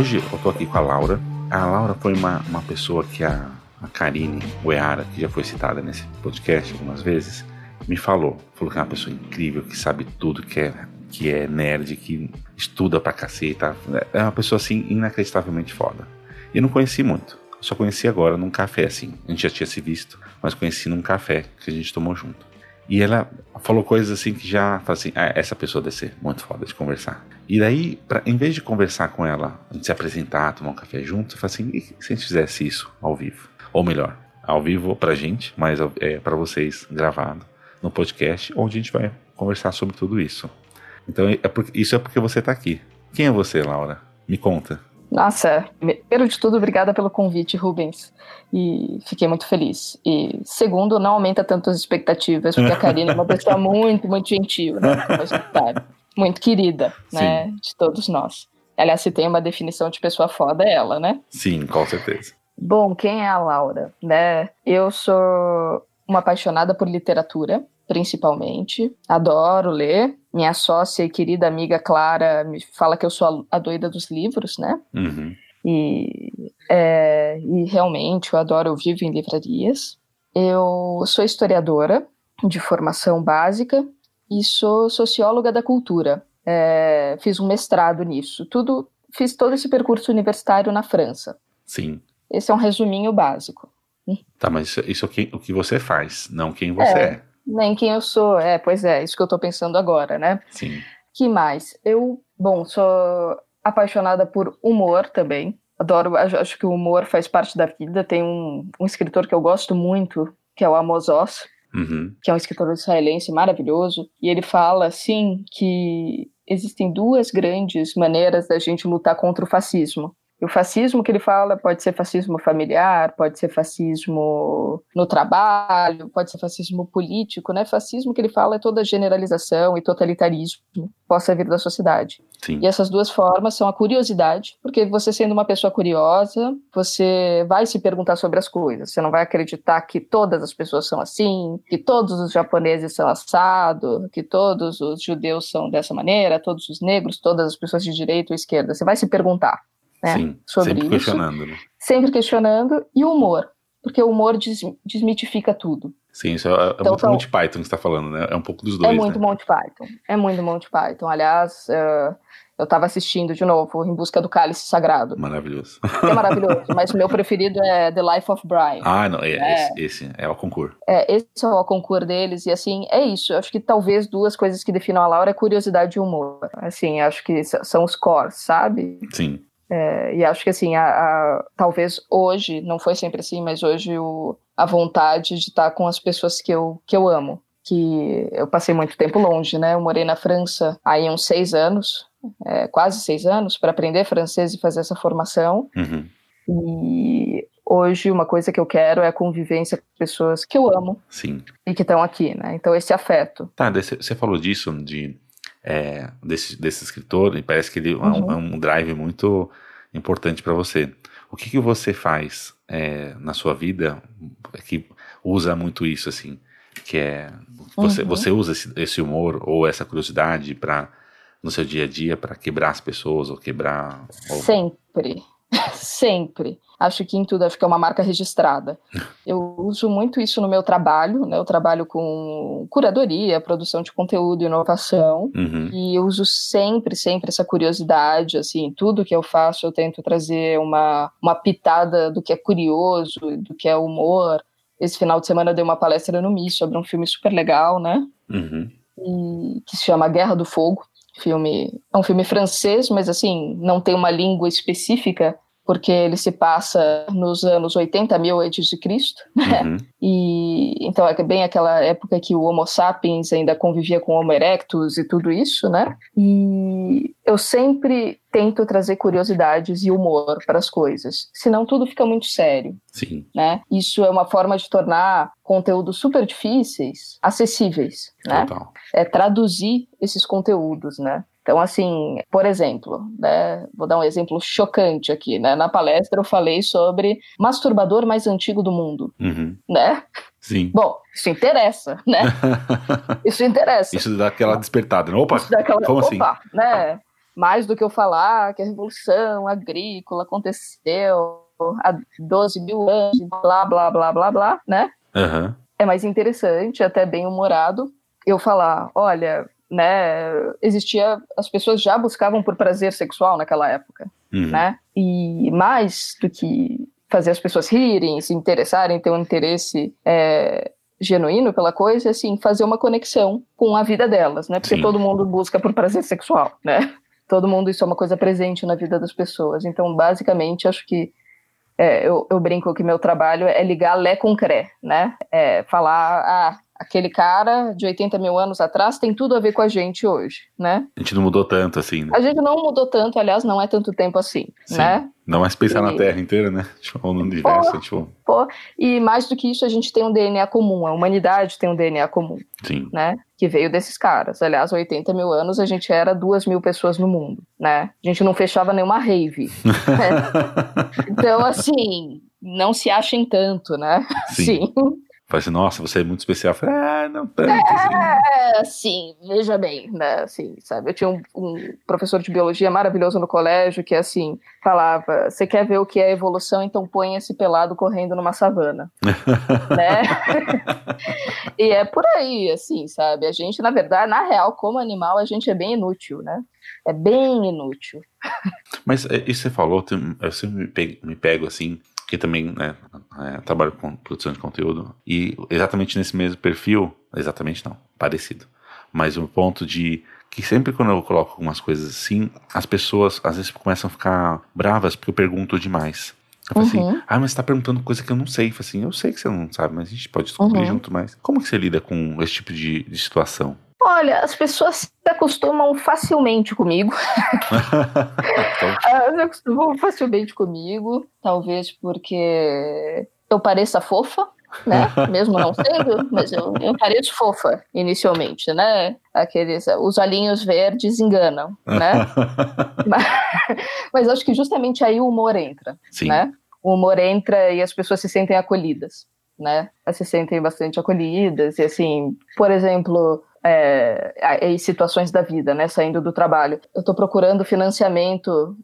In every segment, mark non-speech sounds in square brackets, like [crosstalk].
Hoje eu tô aqui com a Laura. A Laura foi uma, uma pessoa que a, a Karine Ueara, que já foi citada nesse podcast algumas vezes, me falou. Falou que é uma pessoa incrível, que sabe tudo, que é, que é nerd, que estuda pra caceta. É uma pessoa assim inacreditavelmente foda. E eu não conheci muito. Só conheci agora num café, assim. A gente já tinha se visto, mas conheci num café que a gente tomou junto. E ela falou coisas assim que já, assim, ah, essa pessoa deve ser muito foda de conversar. E daí, pra, em vez de conversar com ela, a gente se apresentar, tomar um café junto, eu falei assim, e se a gente fizesse isso ao vivo? Ou melhor, ao vivo pra gente, mas é para vocês gravado no podcast, onde a gente vai conversar sobre tudo isso. Então, é porque, isso é porque você tá aqui. Quem é você, Laura? Me conta. Nossa, primeiro de tudo, obrigada pelo convite, Rubens. E fiquei muito feliz. E segundo, não aumenta tanto as expectativas, porque a Karine é uma pessoa [laughs] muito, muito gentil, né? Muito querida, né? Sim. De todos nós. Aliás, se tem uma definição de pessoa foda, é ela, né? Sim, com certeza. Bom, quem é a Laura? Né? Eu sou uma apaixonada por literatura, principalmente. Adoro ler. Minha sócia e querida amiga Clara me fala que eu sou a, doida dos livros, né? Uhum. E, é, e realmente eu adoro, eu vivo em livrarias. Eu sou historiadora de formação básica e sou socióloga da cultura. É, fiz um mestrado nisso. Tudo, fiz todo esse percurso universitário na França. Sim. Esse é um resuminho básico. Tá, mas isso, é o que você faz, não quem você é. é. Nem quem eu sou, é, pois é, isso que eu tô pensando agora, né? Sim. Que mais? Eu, bom, sou apaixonada por humor também. Adoro, acho que o humor faz parte da vida. Tem um, um escritor que eu gosto muito, que é o Amos Oz, uhum. que é um escritor israelense maravilhoso, e ele fala, assim, que existem duas grandes maneiras da gente lutar contra o fascismo. E o fascismo que ele fala pode ser fascismo familiar, pode ser fascismo no trabalho, pode ser fascismo político, né? Fascismo que ele fala é toda generalização e totalitarismo que possa vir da sociedade. Sim. E essas duas formas são a curiosidade, porque você sendo uma pessoa curiosa, você vai se perguntar sobre as coisas. Você não vai acreditar que todas as pessoas são assim, que todos os japoneses são assados, que todos os judeus são dessa maneira, todos os negros, todas as pessoas de direita ou esquerda. Você vai se perguntar né, Sim, sobre sempre isso. questionando. Né? Sempre questionando. E o humor, porque o humor des desmitifica tudo. Sim, isso é, é então, muito Monty Python que você está falando, né? É um pouco dos dois. É muito né? Monty Python. É muito Monty Python. Aliás, uh, eu estava assistindo de novo Em Busca do Cálice Sagrado. Maravilhoso. É maravilhoso, [laughs] mas o meu preferido é The Life of Brian. Ah, não, é, é. Esse, esse, é o concurso. É, esse é o concurso deles, e assim, é isso. Eu acho que talvez duas coisas que definem a Laura é curiosidade e humor. Assim, acho que são os cores, sabe? Sim. É, e acho que assim, a, a, talvez hoje, não foi sempre assim, mas hoje o, a vontade de estar com as pessoas que eu, que eu amo. Que eu passei muito tempo longe, né? Eu morei na França aí uns seis anos, é, quase seis anos, para aprender francês e fazer essa formação. Uhum. E hoje uma coisa que eu quero é a convivência com pessoas que eu amo. Sim. E que estão aqui, né? Então esse afeto. Tá, você falou disso, de é, desse, desse escritor, e parece que ele uhum. é, um, é, um, drive muito importante para você. O que, que você faz é, na sua vida que usa muito isso, assim? Que é. Você, uhum. você usa esse, esse, humor ou essa curiosidade para no seu dia a dia para quebrar as pessoas ou quebrar. Ou... Sempre. Sempre. Acho que em tudo, acho que é uma marca registrada. [laughs] Eu uso muito isso no meu trabalho, né? Eu trabalho com curadoria, produção de conteúdo, inovação, uhum. e eu uso sempre, sempre essa curiosidade, assim, tudo que eu faço eu tento trazer uma, uma pitada do que é curioso, do que é humor. Esse final de semana eu dei uma palestra no MI sobre um filme super legal, né? Uhum. E, que se chama Guerra do Fogo filme é um filme francês, mas assim não tem uma língua específica porque ele se passa nos anos 80 mil antes de Cristo, né? Uhum. E então é bem aquela época que o Homo sapiens ainda convivia com o Homo erectus e tudo isso, né? E eu sempre tento trazer curiosidades e humor para as coisas, senão tudo fica muito sério. Sim. Né? Isso é uma forma de tornar conteúdos super difíceis acessíveis, né? Total. É traduzir esses conteúdos, né? Então, assim, por exemplo, né, vou dar um exemplo chocante aqui, né? Na palestra eu falei sobre masturbador mais antigo do mundo, uhum. né? Sim. Bom, isso interessa, né? [laughs] isso interessa. Isso dá aquela despertada. Né? Opa, isso dá aquela, como assim? opa, assim? né? Mais do que eu falar que a revolução agrícola aconteceu há 12 mil anos, blá, blá, blá, blá, blá, né? Uhum. É mais interessante, até bem humorado, eu falar, olha, né, existia, as pessoas já buscavam por prazer sexual naquela época, uhum. né? E mais do que fazer as pessoas rirem, se interessarem, ter um interesse é, genuíno pela coisa, assim, fazer uma conexão com a vida delas, né? Porque Sim. todo mundo busca por prazer sexual, né? Todo mundo, isso é uma coisa presente na vida das pessoas. Então, basicamente, acho que é, eu, eu, brinco que meu trabalho é ligar Lé com Cré, né? É falar, ah, aquele cara de 80 mil anos atrás tem tudo a ver com a gente hoje, né? A gente não mudou tanto assim, né? A gente não mudou tanto, aliás, não é tanto tempo assim, Sim. né? Não mais pensar e... na Terra inteira, né? Tipo, no universo, pô, tipo... Pô. E mais do que isso, a gente tem um DNA comum, a humanidade tem um DNA comum, Sim. né? Que veio desses caras. Aliás, 80 mil anos a gente era duas mil pessoas no mundo, né? A gente não fechava nenhuma rave. né? [laughs] Então, assim, não se achem tanto, né? Sim. Sim. Fala assim, nossa, você é muito especial. Falei, ah, não tanto. Assim. É, assim, veja bem, né? Assim, sabe? Eu tinha um, um, professor de biologia maravilhoso no colégio que, assim, falava: você quer ver o que é evolução, então põe esse pelado correndo numa savana. [laughs] né? e é por aí, assim, sabe? A gente, na verdade, na real, como animal, a gente é bem inútil, né? É bem inútil. Mas é, isso você falou, eu sempre me pego, me pego assim, que também né, é, trabalho com produção de conteúdo, e exatamente nesse mesmo perfil, exatamente não, parecido, mas um ponto de que sempre quando eu coloco algumas coisas assim, as pessoas às vezes começam a ficar bravas porque eu pergunto demais. Eu assim, uhum. assim, ah, mas você tá perguntando coisa que eu não sei. Eu assim, eu sei que você não sabe, mas a gente pode descobrir uhum. junto, mas como que você lida com esse tipo de, de situação? Olha, as pessoas se acostumam facilmente comigo. Elas [laughs] se acostumam facilmente comigo, talvez porque eu pareça fofa, né? [laughs] Mesmo não sendo, mas eu, eu pareço fofa inicialmente, né? Aqueles, os olhinhos verdes enganam, né? [laughs] mas, mas acho que justamente aí o humor entra, Sim. né? O humor entra e as pessoas se sentem acolhidas, né? Elas se sentem bastante acolhidas e assim, por exemplo, é, situações da vida, né, saindo do trabalho. Eu estou procurando financiamento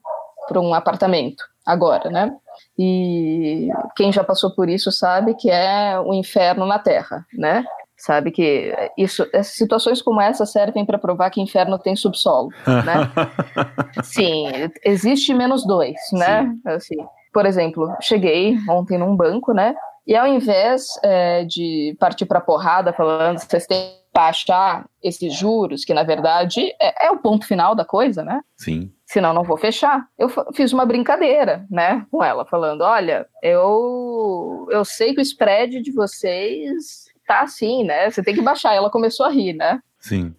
para um apartamento agora, né? E quem já passou por isso sabe que é o um inferno na Terra, né? Sabe que isso, situações como essa servem para provar que inferno tem subsolo, né? [laughs] Sim, existe menos dois, né? Assim, por exemplo, cheguei ontem num banco, né? E ao invés é, de partir para porrada falando vocês têm taxar esses juros, que na verdade é, é, o ponto final da coisa, né? Sim. Senão não vou fechar. Eu fiz uma brincadeira, né, com ela, falando: olha, eu, eu sei que o spread de vocês tá assim, né? Você tem que baixar. Ela começou a rir, né? Sim.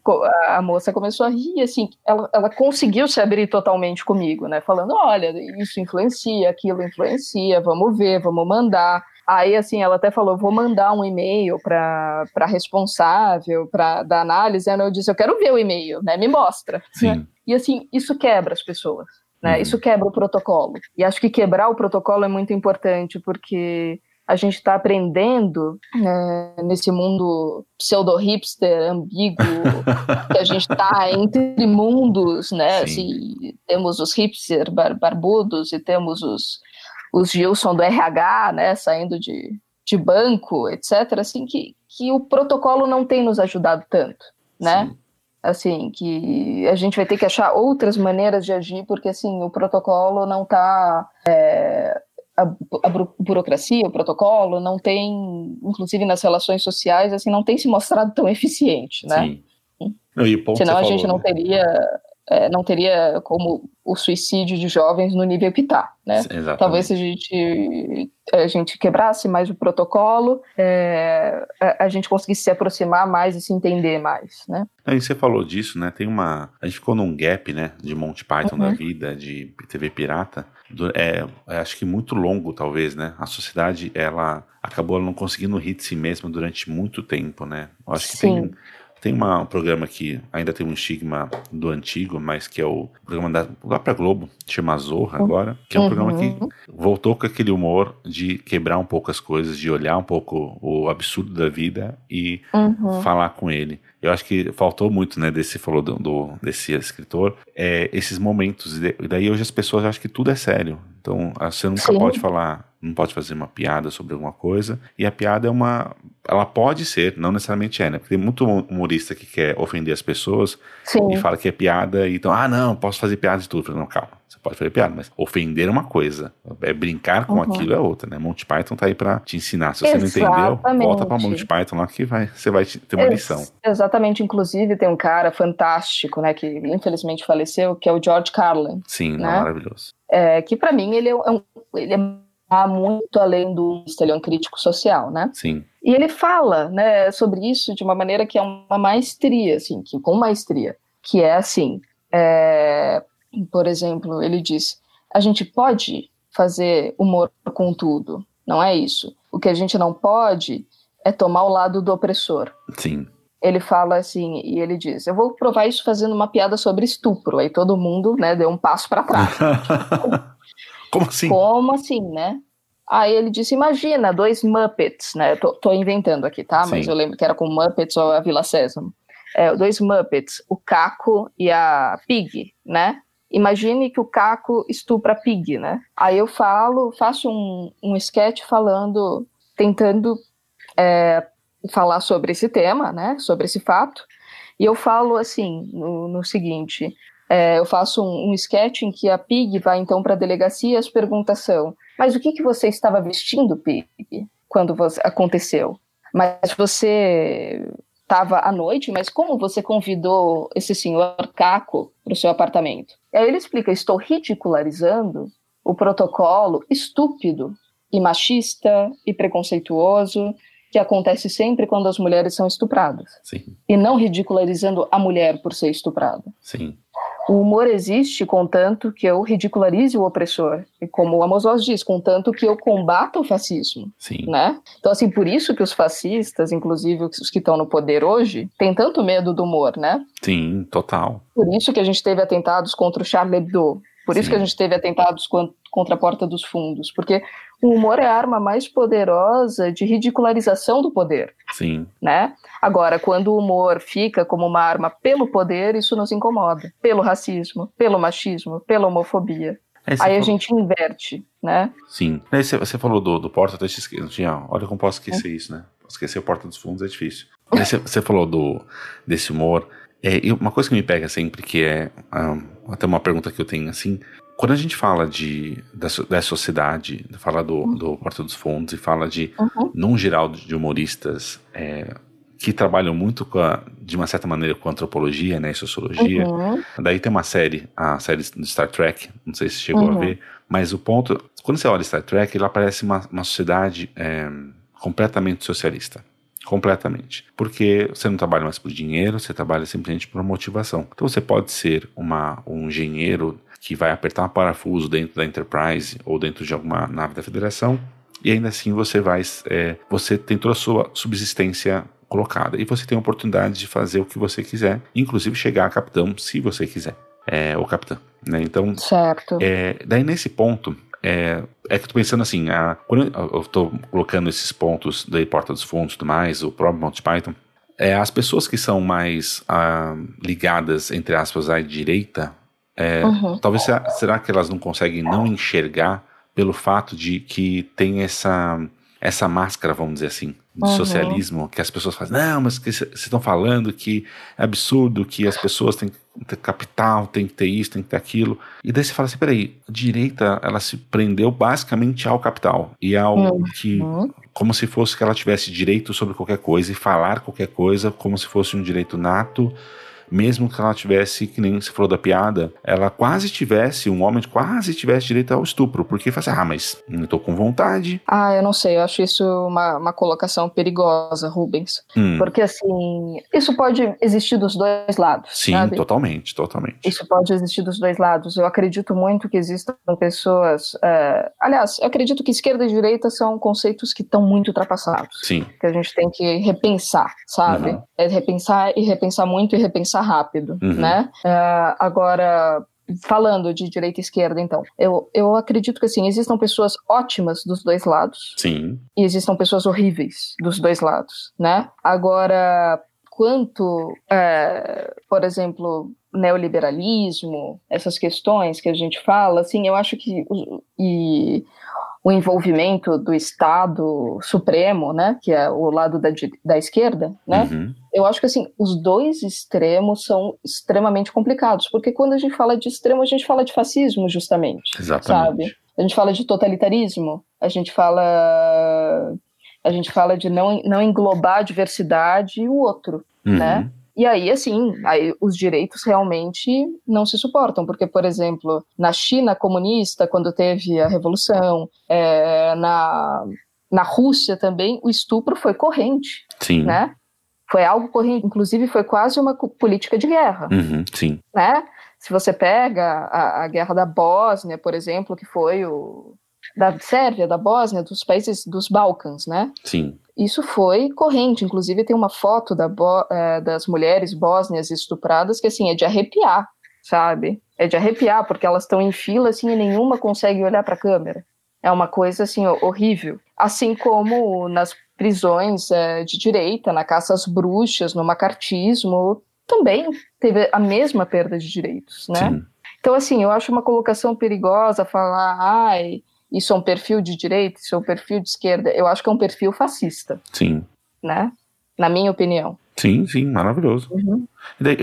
A moça começou a rir, assim, ela, ela conseguiu se abrir totalmente comigo, né? Falando: olha, isso influencia, aquilo influencia, vamos ver, vamos mandar. Aí, assim, ela até falou: vou mandar um e-mail para a responsável para da análise. Aí eu disse: eu quero ver o e-mail, né? Me mostra. Sim. E, assim, isso quebra as pessoas. Né? Uhum. Isso quebra o protocolo. E acho que quebrar o protocolo é muito importante, porque a gente está aprendendo né, nesse mundo pseudo-hipster, ambíguo, [laughs] que a gente está entre mundos, né? Assim, temos os hipster bar barbudos e temos os os Gilson do RH, né, saindo de, de banco, etc., assim, que, que o protocolo não tem nos ajudado tanto, né? Sim. Assim, que a gente vai ter que achar outras maneiras de agir, porque, assim, o protocolo não está... É, a, a, burocracia, o protocolo, não tem, inclusive nas relações sociais, assim, não tem se mostrado tão eficiente, né? Sim. Não, Senão a gente não né? teria é, não teria como o suicídio de jovens no nível que está, né? Exatamente. Talvez se a gente, a gente quebrasse mais o protocolo, é, a, a, gente conseguisse se aproximar mais e se entender mais, né? E você falou disso, né? Tem uma... A gente ficou num gap, né? De Monty Python uhum. da vida, de TV pirata. Do, é, é, acho que muito longo, talvez, né? A sociedade, ela acabou não conseguindo rir de si mesma durante muito tempo, né? Eu acho que Sim. tem tem uma, um programa que ainda tem um estigma do antigo, mas que é o programa da própria Globo, chama Zorra agora, que é um uhum. programa que voltou com aquele humor de quebrar um pouco as coisas, de olhar um pouco o absurdo da vida e uhum. falar com ele. Eu acho que faltou muito, né, desse falou do, do desse escritor, é, esses momentos. E daí hoje as pessoas acham que tudo é sério. Então você nunca Sim. pode falar não pode fazer uma piada sobre alguma coisa. E a piada é uma. Ela pode ser, não necessariamente é, né? Porque tem muito humorista que quer ofender as pessoas Sim. e fala que é piada, e então, ah, não, posso fazer piada de tudo. Não, calma, você pode fazer piada, mas ofender é uma coisa, é brincar com uhum. aquilo é outra, né? Monty Python tá aí pra te ensinar. Se você Exatamente. não entendeu, volta pra Monty Python lá que vai, você vai ter uma lição. exatamente, inclusive tem um cara fantástico, né, que infelizmente faleceu, que é o George Carlin. Sim, né? maravilhoso. É, que para mim ele é um, ele é Há muito além do ele é um crítico social, né? Sim. E ele fala, né, sobre isso de uma maneira que é uma maestria, assim, que, com maestria, que é assim, é, por exemplo, ele diz, a gente pode fazer humor com tudo, não é isso. O que a gente não pode é tomar o lado do opressor. Sim. Ele fala assim, e ele diz, eu vou provar isso fazendo uma piada sobre estupro. Aí todo mundo, né, deu um passo para trás. [laughs] Como assim? Como assim, né? Aí ele disse: Imagina, dois Muppets, né? Tô, tô inventando aqui, tá? Sim. Mas eu lembro que era com Muppets ou a Vila Sésamo. É, dois Muppets, o Caco e a Pig, né? Imagine que o Caco estupra a Pig, né? Aí eu falo, faço um, um sketch falando, tentando é, falar sobre esse tema, né? Sobre esse fato. E eu falo assim, no, no seguinte: é, eu faço um, um sketch em que a Pig vai então para a delegacia e as perguntas são: Mas o que, que você estava vestindo, Pig, quando você, aconteceu? Mas você estava à noite, mas como você convidou esse senhor Caco para o seu apartamento? Aí ele explica: Estou ridicularizando o protocolo estúpido e machista e preconceituoso que acontece sempre quando as mulheres são estupradas. Sim. E não ridicularizando a mulher por ser estuprada. Sim. O humor existe contanto que eu ridicularize o opressor, e como o Amos Oz diz, contanto que eu combata o fascismo, Sim. né? Então assim, por isso que os fascistas, inclusive os que estão no poder hoje, têm tanto medo do humor, né? Sim, total. Por isso que a gente teve atentados contra o Charlie Hebdo, por isso Sim. que a gente teve atentados contra a Porta dos Fundos, porque o humor é a arma mais poderosa de ridicularização do poder. Sim. Né? Agora, quando o humor fica como uma arma pelo poder, isso nos incomoda. Pelo racismo, pelo machismo, pela homofobia. É, Aí falou... a gente inverte, né? Sim. Você, você falou do, do Porta, eu esqueci, olha como posso esquecer é. isso, né? Esquecer o Porta dos Fundos é difícil. Você, você falou do, desse humor. É, uma coisa que me pega sempre, que é um, até uma pergunta que eu tenho assim, quando a gente fala de, da, da sociedade, fala do, uhum. do Porta dos Fundos e fala de, uhum. num geral, de humoristas é, que trabalham muito a, de uma certa maneira com antropologia né, e sociologia, uhum. daí tem uma série, a série do Star Trek, não sei se chegou a uhum. ver, mas o ponto, quando você olha Star Trek, ele aparece uma, uma sociedade é, completamente socialista. Completamente. Porque você não trabalha mais por dinheiro, você trabalha simplesmente por motivação. Então você pode ser uma, um engenheiro que vai apertar um parafuso dentro da Enterprise ou dentro de alguma nave da Federação e ainda assim você vai, é, você tem toda a sua subsistência colocada e você tem a oportunidade de fazer o que você quiser, inclusive chegar a capitão se você quiser, é, o capitão, né? Então, certo. É, daí nesse ponto é, é que eu tô pensando assim, a, quando eu estou colocando esses pontos da Porta dos Fundos e tudo mais, o próprio Monty Python, é, as pessoas que são mais ah, ligadas, entre aspas, à direita, é, uhum. Talvez será que elas não conseguem não enxergar pelo fato de que tem essa essa máscara, vamos dizer assim, de uhum. socialismo, que as pessoas fazem, não, mas que vocês estão falando que é absurdo, que as pessoas têm que ter capital, tem que ter isso, tem que ter aquilo. E daí você fala assim, peraí, a direita, ela se prendeu basicamente ao capital e ao uhum. que, como se fosse que ela tivesse direito sobre qualquer coisa e falar qualquer coisa como se fosse um direito nato mesmo que ela tivesse, que nem você falou da piada, ela quase tivesse, um homem quase tivesse direito ao estupro, porque fala assim, ah, mas não tô com vontade. Ah, eu não sei, eu acho isso uma, uma colocação perigosa, Rubens. Hum. Porque assim, isso pode existir dos dois lados. Sim, sabe? totalmente, totalmente. Isso pode existir dos dois lados. Eu acredito muito que existam pessoas. Uh, aliás, eu acredito que esquerda e direita são conceitos que estão muito ultrapassados. Sim. Que a gente tem que repensar, sabe? Uhum. É repensar e repensar muito e repensar rápido, uhum. né? Uh, agora, falando de direita e esquerda, então, eu, eu acredito que assim, existam pessoas ótimas dos dois lados. Sim. E existam pessoas horríveis dos dois lados, né? Agora, quanto, é, por exemplo, neoliberalismo, essas questões que a gente fala, assim, eu acho que e o envolvimento do Estado Supremo, né, que é o lado da, da esquerda, né, uhum. eu acho que assim os dois extremos são extremamente complicados, porque quando a gente fala de extremo a gente fala de fascismo justamente, Exatamente. sabe? A gente fala de totalitarismo, a gente fala a gente fala de não, não englobar a diversidade e o outro, uhum. né? E aí, assim, aí os direitos realmente não se suportam, porque, por exemplo, na China comunista, quando teve a revolução, é, na, na Rússia também, o estupro foi corrente, sim. né? Foi algo corrente, inclusive foi quase uma política de guerra, uhum, sim. né? Se você pega a, a guerra da Bósnia, por exemplo, que foi o da Sérvia, da Bósnia, dos países dos Balcãs, né? Sim. Isso foi corrente, inclusive tem uma foto da é, das mulheres bósnias estupradas que assim é de arrepiar, sabe? É de arrepiar porque elas estão em fila assim e nenhuma consegue olhar para a câmera. É uma coisa assim horrível. Assim como nas prisões é, de direita, na caça às bruxas, no macartismo, também teve a mesma perda de direitos, né? Sim. Então assim, eu acho uma colocação perigosa falar, ai, isso é um perfil de direita, isso é um perfil de esquerda. Eu acho que é um perfil fascista. Sim. Né? Na minha opinião. Sim, sim, maravilhoso. Uhum. Daí,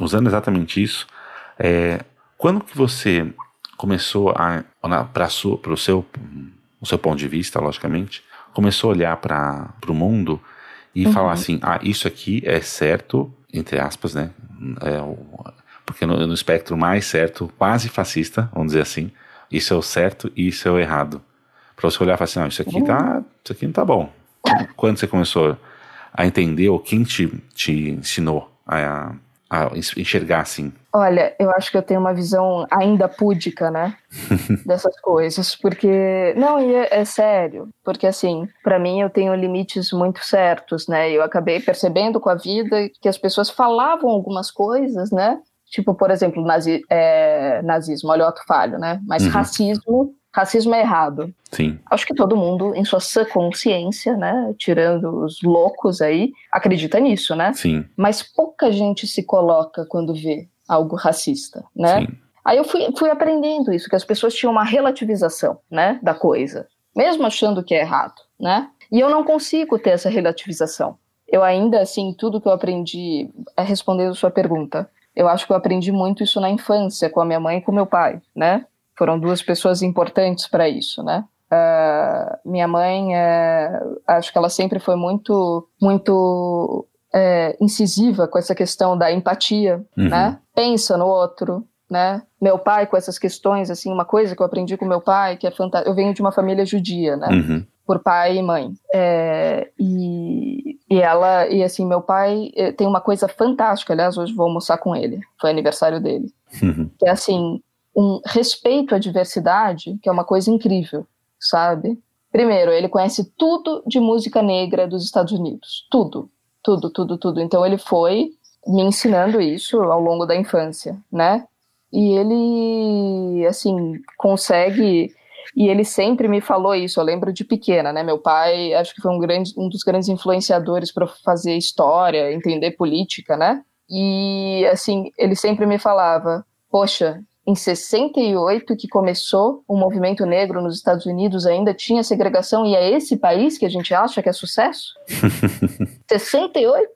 usando exatamente isso, é, quando que você começou a, para o seu, o seu ponto de vista, logicamente, começou a olhar para o mundo e uhum. falar assim, ah, isso aqui é certo, entre aspas, né? É, porque no, no espectro mais certo, quase fascista, vamos dizer assim, isso é o certo e isso é o errado. Para você olhar e falar assim, não, isso aqui, tá, isso aqui não tá bom. Quando você começou a entender, ou quem te, te ensinou a, a enxergar assim? Olha, eu acho que eu tenho uma visão ainda púdica, né, [laughs] dessas coisas, porque não, e é, é sério, porque assim, para mim eu tenho limites muito certos, né? Eu acabei percebendo com a vida que as pessoas falavam algumas coisas, né, Tipo, por exemplo, nazi, é, nazismo, olha o ato falho, né? Mas uhum. racismo, racismo é errado. Sim. Acho que todo mundo, em sua sã consciência, né? Tirando os loucos aí, acredita nisso, né? Sim. Mas pouca gente se coloca quando vê algo racista, né? Sim. Aí eu fui, fui aprendendo isso, que as pessoas tinham uma relativização, né? Da coisa. Mesmo achando que é errado, né? E eu não consigo ter essa relativização. Eu ainda, assim, tudo que eu aprendi, é respondendo sua pergunta, eu acho que eu aprendi muito isso na infância, com a minha mãe e com meu pai, né? Foram duas pessoas importantes para isso, né? Uh, minha mãe, uh, acho que ela sempre foi muito, muito uh, incisiva com essa questão da empatia, uhum. né? Pensa no outro, né? Meu pai com essas questões, assim, uma coisa que eu aprendi com meu pai, que é fantástico. Eu venho de uma família judia, né? Uhum. Por pai e mãe. É, e e ela, e assim, meu pai eh, tem uma coisa fantástica, aliás, hoje vou almoçar com ele, foi aniversário dele. Uhum. Que é assim, um respeito à diversidade, que é uma coisa incrível, sabe? Primeiro, ele conhece tudo de música negra dos Estados Unidos, tudo, tudo, tudo, tudo. Então ele foi me ensinando isso ao longo da infância, né? E ele, assim, consegue e ele sempre me falou isso, eu lembro de pequena, né? Meu pai, acho que foi um, grande, um dos grandes influenciadores para fazer história, entender política, né? E, assim, ele sempre me falava: Poxa, em 68 que começou o movimento negro nos Estados Unidos ainda tinha segregação e é esse país que a gente acha que é sucesso? [laughs] 68?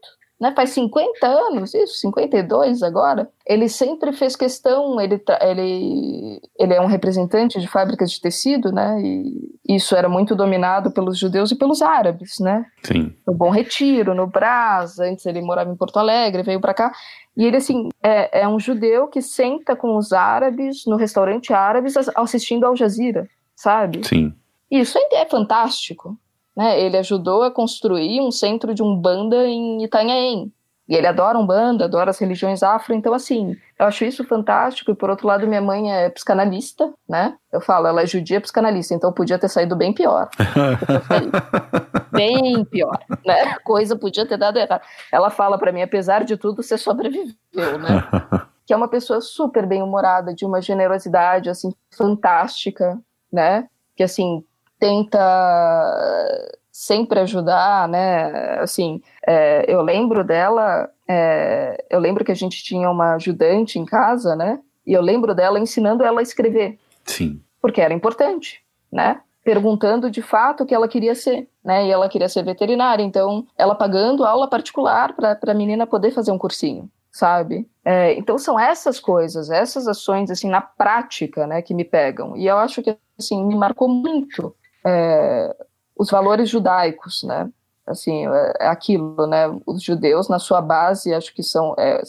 Né, faz 50 anos, isso, 52 agora, ele sempre fez questão, ele, ele, ele é um representante de fábricas de tecido, né, e isso era muito dominado pelos judeus e pelos árabes, né. Sim. No Bom Retiro, no Brás, antes ele morava em Porto Alegre, veio para cá, e ele, assim, é, é um judeu que senta com os árabes no restaurante árabes assistindo Al Jazeera, sabe? Sim. Isso é fantástico, né? Ele ajudou a construir um centro de umbanda em Itanhaém. E ele adora umbanda, adora as religiões afro, então assim, eu acho isso fantástico. E por outro lado, minha mãe é psicanalista, né? Eu falo, ela é judia psicanalista, então podia ter saído bem pior. [laughs] bem pior, né? Coisa podia ter dado errado. Ela fala para mim, apesar de tudo, você sobreviveu, né? [laughs] que é uma pessoa super bem humorada, de uma generosidade assim fantástica, né? Que assim tenta sempre ajudar, né? Assim, é, eu lembro dela, é, eu lembro que a gente tinha uma ajudante em casa, né? E eu lembro dela ensinando ela a escrever. Sim. Porque era importante, né? Perguntando de fato o que ela queria ser, né? E ela queria ser veterinária, então ela pagando aula particular para a menina poder fazer um cursinho, sabe? É, então são essas coisas, essas ações assim na prática, né, que me pegam. E eu acho que assim me marcou muito é, os valores judaicos, né? Assim, é, é aquilo, né? Os judeus, na sua base, acho que são é,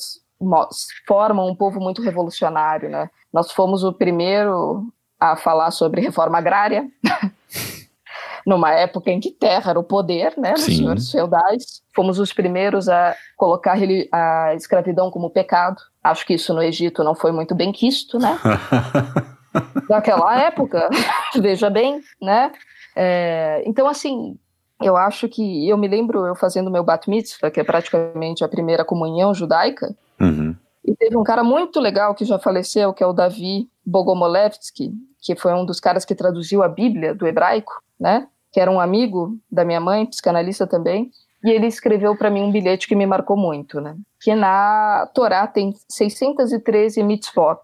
formam um povo muito revolucionário, né? Nós fomos o primeiro a falar sobre reforma agrária, [laughs] numa época em que terra era o poder, né? Nos senhores feudais. Fomos os primeiros a colocar a escravidão como pecado. Acho que isso no Egito não foi muito bem quisto, né? [laughs] daquela época, [laughs] veja bem, né? É, então, assim, eu acho que eu me lembro eu fazendo meu bat mitzvah, que é praticamente a primeira comunhão judaica, uhum. e teve um cara muito legal que já faleceu, que é o Davi Bogomolevsky, que foi um dos caras que traduziu a Bíblia do hebraico, né? Que era um amigo da minha mãe, psicanalista também, e ele escreveu para mim um bilhete que me marcou muito, né? Que na Torá tem 613 mitzvot,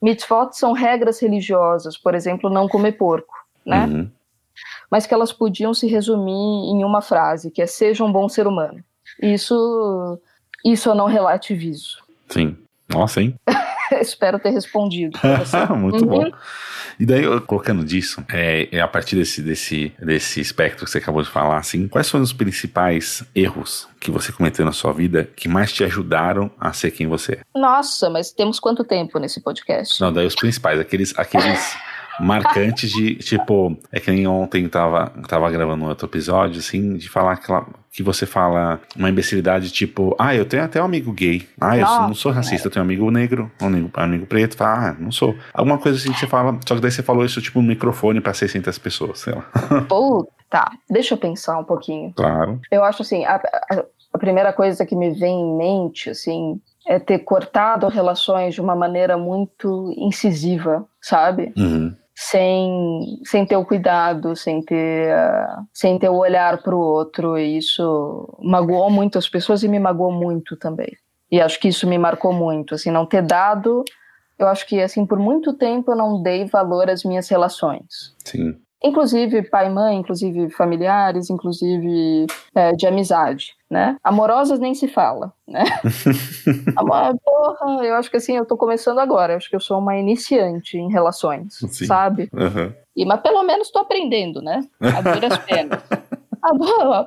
Mitzvot são regras religiosas, por exemplo, não comer porco, né? Uhum. Mas que elas podiam se resumir em uma frase, que é seja um bom ser humano. Isso, isso eu não relativizo. Sim. Nossa, hein? [laughs] [laughs] Espero ter respondido. [laughs] Muito uhum. bom. E daí, colocando disso, é, é, a partir desse, desse, desse espectro que você acabou de falar, assim, quais foram os principais erros que você cometeu na sua vida que mais te ajudaram a ser quem você é? Nossa, mas temos quanto tempo nesse podcast? Não, daí os principais, aqueles, aqueles [laughs] marcantes de, tipo, é que nem ontem tava, tava gravando outro episódio, assim, de falar aquela, que você fala uma imbecilidade tipo, ah, eu tenho até um amigo gay, ah, eu não sou racista, eu tenho um amigo negro, um amigo, amigo preto, fala, ah, não sou. Alguma coisa assim que você fala, só que daí você falou isso tipo no microfone para 600 pessoas, sei lá. [laughs] Pô, tá, deixa eu pensar um pouquinho. Claro. Eu acho assim, a, a, a primeira coisa que me vem em mente, assim, é ter cortado relações de uma maneira muito incisiva, sabe? Uhum sem, sem ter o cuidado, sem ter, uh, sem ter o olhar para o outro. E isso magoou muito as pessoas e me magoou muito também. E acho que isso me marcou muito, assim, não ter dado. Eu acho que, assim, por muito tempo eu não dei valor às minhas relações. Sim inclusive pai e mãe, inclusive familiares, inclusive é, de amizade, né? Amorosas nem se fala, né? [laughs] Amor, porra, eu acho que assim, eu tô começando agora, eu acho que eu sou uma iniciante em relações, Sim. sabe? Uhum. E, mas pelo menos tô aprendendo, né? A duras penas.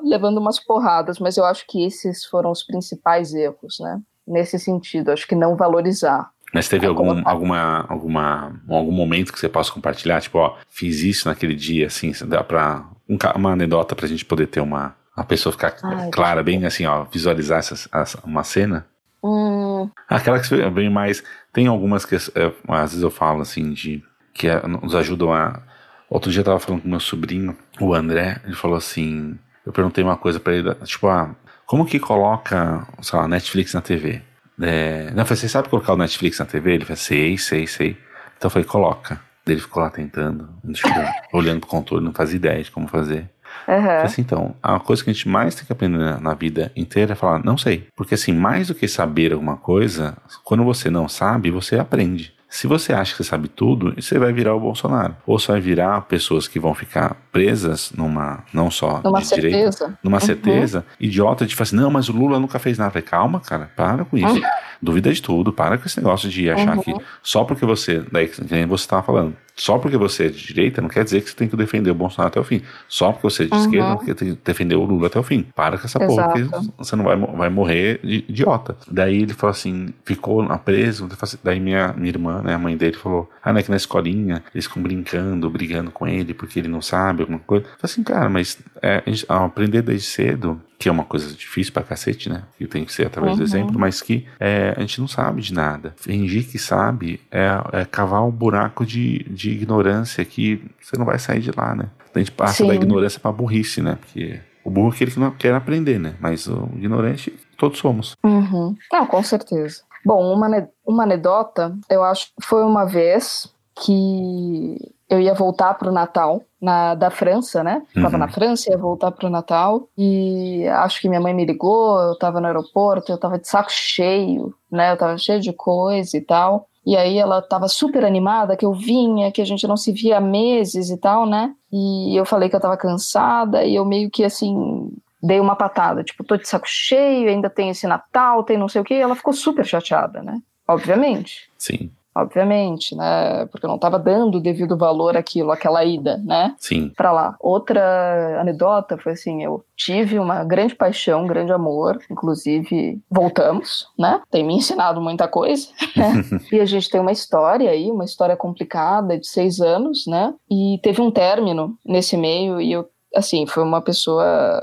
levando umas porradas, mas eu acho que esses foram os principais erros, né? Nesse sentido, acho que não valorizar mas teve algum, alguma, alguma, algum momento que você possa compartilhar? Tipo, ó, fiz isso naquele dia, assim, dá pra. Um, uma anedota pra gente poder ter uma. A pessoa ficar Ai, clara, bem assim, ó, visualizar essa, essa, uma cena. Hum. Aquela que vem mais. Tem algumas que é, às vezes eu falo assim, de. que é, nos ajudam a. Outro dia eu tava falando com meu sobrinho, o André, ele falou assim. Eu perguntei uma coisa para ele, tipo, ah, como que coloca, sei lá, Netflix na TV? É, não, eu falei, você sabe colocar o Netflix na TV? Ele falou, sei, sei, sei. Então eu falei, coloca. Ele ficou lá tentando, [laughs] olhando pro controle, não fazia ideia de como fazer. Uhum. Assim, então, a coisa que a gente mais tem que aprender na, na, vida inteira é falar, não sei. Porque assim, mais do que saber alguma coisa, quando você não sabe, você aprende. Se você acha que você sabe tudo, você vai virar o Bolsonaro. Ou você vai virar pessoas que vão ficar presas numa, não só numa de certeza. direita, numa Uhum. certeza, idiota de falar assim, não, mas o Lula nunca fez nada. Falei, calma, cara, para com isso. Uhum. Duvida de tudo, para com esse negócio de achar Uhum. que só porque você, daí que você estava falando, só porque você é de direita não quer dizer que você tem que defender o Bolsonaro até o fim. Só porque você é de Uhum. esquerda não quer defender o Lula até o fim. Para com essa porra, Exato. porque você não vai, vai morrer de idiota. Daí ele falou assim, ficou preso. assim- Daí minha, minha irmã, né, a mãe dele, falou: Ah, não é que na escolinha eles ficam brincando, brigando com ele porque ele não sabe alguma coisa. Eu falei assim, cara, mas é, aprender desde cedo, que é uma coisa difícil pra cacete, né? Que tem que ser através do Uhum. exemplo, mas que é, a gente não sabe de nada. Fingir que sabe é, é cavar um buraco de, de ignorância que você não vai sair de lá, né? A gente passa Sim. da ignorância pra burrice, né? Porque o burro é aquele que não quer aprender, né? Mas o ignorante, todos somos. Uhum. Não, com certeza. Bom, uma, uma anedota, eu acho que foi uma vez que eu ia voltar para o Natal na, da França, né? Estava Uhum. na França, ia voltar para o Natal e acho que minha mãe me ligou, eu estava no aeroporto, eu estava de saco cheio, né? Eu estava cheio de coisa e tal. E aí ela estava super animada que eu vinha, que a gente não se via há meses e tal, né? E eu falei que eu estava cansada e eu meio que assim dei uma patada, tipo, tô de saco cheio, ainda tem esse Natal, tem não sei o quê, e ela ficou super chateada, né? Obviamente, Sim, obviamente, né? Porque eu não tava dando o devido valor àquilo, àquela ida, né? sim. Pra lá. Outra anedota foi assim, eu tive uma grande paixão, um grande amor, inclusive voltamos, né? Tem me ensinado muita coisa, né? [laughs] e a gente tem uma história aí, uma história complicada de seis anos, né? E teve um término nesse meio e eu, assim, foi uma pessoa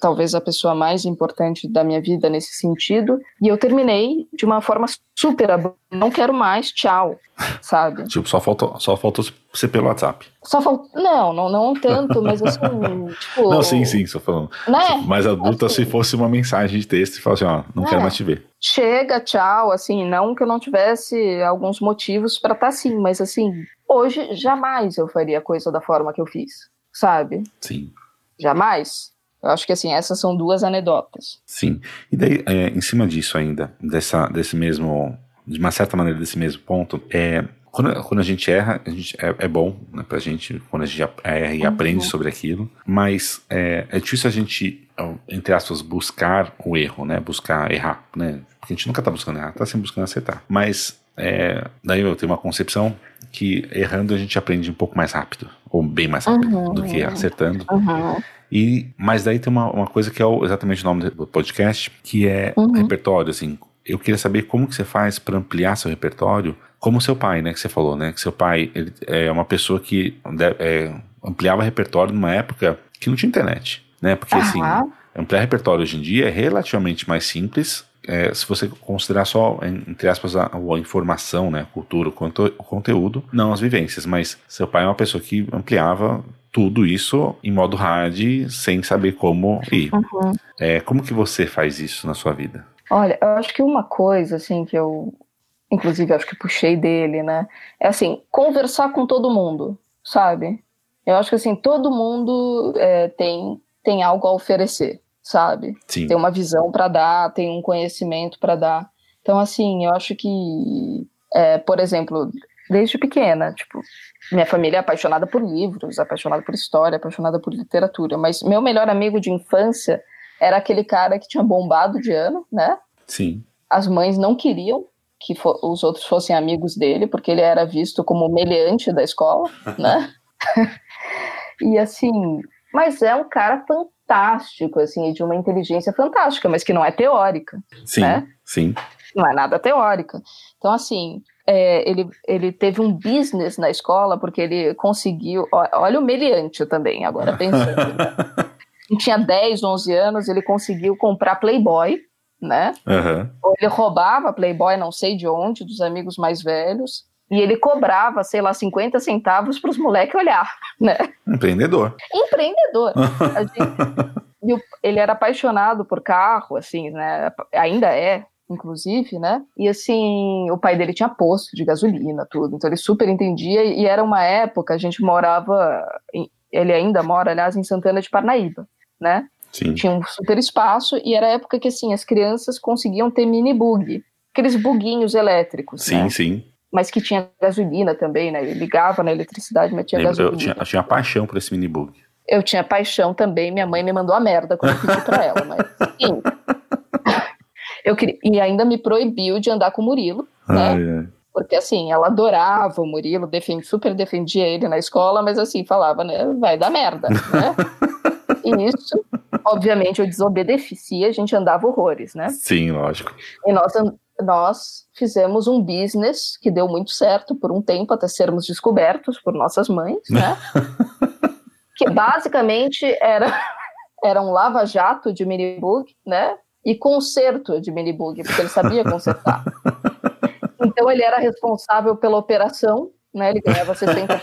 talvez a pessoa mais importante da minha vida nesse sentido, e eu terminei de uma forma super ab... não quero mais, tchau, sabe? Tipo, só faltou, só faltou ser pelo WhatsApp. Só faltou, não, não, não tanto, mas assim, [laughs] tipo, Não, sim, sim, só falando. né? Mais adulta Assim. se fosse uma mensagem de texto e falar assim, ó, não quero É. mais te ver. Chega, tchau, assim, não que eu não tivesse alguns motivos pra estar assim, mas assim, hoje jamais eu faria coisa da forma que eu fiz, sabe? Sim. Jamais. Eu acho que assim, essas são duas anedotas. Sim. E daí, é, em cima disso ainda, dessa, desse mesmo, de uma certa maneira desse mesmo ponto, é, quando, quando a gente erra, a gente, é, é bom né, pra gente, quando a gente erra e Uhum. aprende sobre aquilo, mas é, é difícil a gente, entre aspas, buscar o erro, né? Buscar errar, né? Porque a gente nunca tá buscando errar, tá sempre buscando acertar. Mas é, daí eu tenho uma concepção que errando a gente aprende um pouco mais rápido, ou bem mais rápido Uhum. do que acertando. Uhum. E, mas daí tem uma, uma coisa que é o- exatamente o nome do podcast, que é Uhum. repertório, assim. Eu queria saber como que você faz para ampliar seu repertório, como seu pai, né, que você falou, né, que seu pai ele é uma pessoa que é, ampliava repertório numa época que não tinha internet, né, porque assim, Aham. ampliar repertório hoje em dia é relativamente mais simples, é, se você considerar só, entre aspas, a, a informação, né, a cultura, o, conto- o conteúdo, não as vivências, mas seu pai é uma pessoa que ampliava tudo isso em modo hard, sem saber como ir. Uhum. É, como que você faz isso na sua vida? Olha, eu acho que uma coisa, assim, que eu, inclusive, acho que puxei dele, né? É assim, conversar com todo mundo, sabe? Eu acho que, assim, todo mundo é, tem, tem algo a oferecer, sabe? Sim, Tem uma visão para dar, tem um conhecimento para dar. Então, assim, eu acho que, é, por exemplo, desde pequena, tipo, minha família é apaixonada por livros, apaixonada por história, apaixonada por literatura, mas meu melhor amigo de infância era aquele cara que tinha bombado de ano, né? sim, As mães não queriam que os outros fossem amigos dele, porque ele era visto como o meliante da escola, [laughs] né? [laughs] e assim, mas é um cara fantástico, assim, de uma inteligência fantástica, mas que não é teórica, sim, né? sim, não é nada teórica. Então, assim, é, ele, ele teve um business na escola porque ele conseguiu. Olha o meliante também, agora pensando. né? [laughs] Ele tinha 10, 11 anos, ele conseguiu comprar Playboy, né? Ou ele roubava Playboy, não sei de onde, dos amigos mais velhos, e ele cobrava, sei lá, 50 centavos para os moleques olhar, [laughs] né? empreendedor. Empreendedor. [laughs] Gente- ele era apaixonado por carro, assim, né? Ainda é, inclusive, né? E assim, o pai dele tinha posto de gasolina, tudo. Então ele super entendia. E era uma época, a gente morava. em- ele ainda mora, aliás, em Santana de Parnaíba, né? Sim, Tinha um super espaço e era a época que, assim, as crianças conseguiam ter mini bug. Aqueles buguinhos elétricos, sim, né? sim. mas que tinha gasolina também, né? Ele ligava na eletricidade, mas tinha Lembro, gasolina. Eu tinha, eu tinha paixão por esse minibug. Eu tinha paixão também, minha mãe me mandou a merda quando eu pedi pra ela, mas sim. [laughs] Eu queria, e ainda me proibiu de andar com o Murilo, né? Ai, ai. Porque assim, ela adorava o Murilo, defend, super defendia ele na escola, mas assim, falava, né, vai dar merda, né? [laughs] e isso, obviamente, eu desobedecia, a gente andava horrores, né? Sim, lógico. E nós, nós fizemos um business que deu muito certo por um tempo, até sermos descobertos por nossas mães, né? [laughs] que basicamente era, [laughs] era um lava-jato de minibug, né? E conserto de minibug, porque ele sabia consertar. [laughs] Então ele era responsável pela operação, né? Ele ganhava 60%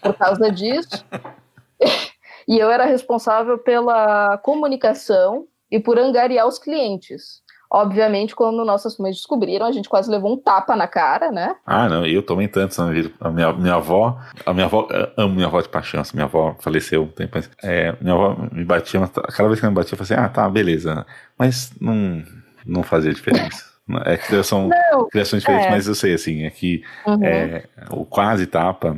por causa disso. [laughs] E eu era responsável pela comunicação e por angariar os clientes. Obviamente, quando nossas mães descobriram, a gente quase levou um tapa na cara, né? Ah, não, eu tomei tanto na vida. A minha, minha avó, a minha avó, amo minha avó de paixão, minha avó faleceu um tempo antes. É, minha avó me batia, cada vez que ela me batia, eu falei assim, ah, tá, beleza. Mas não, não fazia diferença. É criação, não, criações diferentes, é. mas eu sei, assim, é que uhum. é, o quase tapa,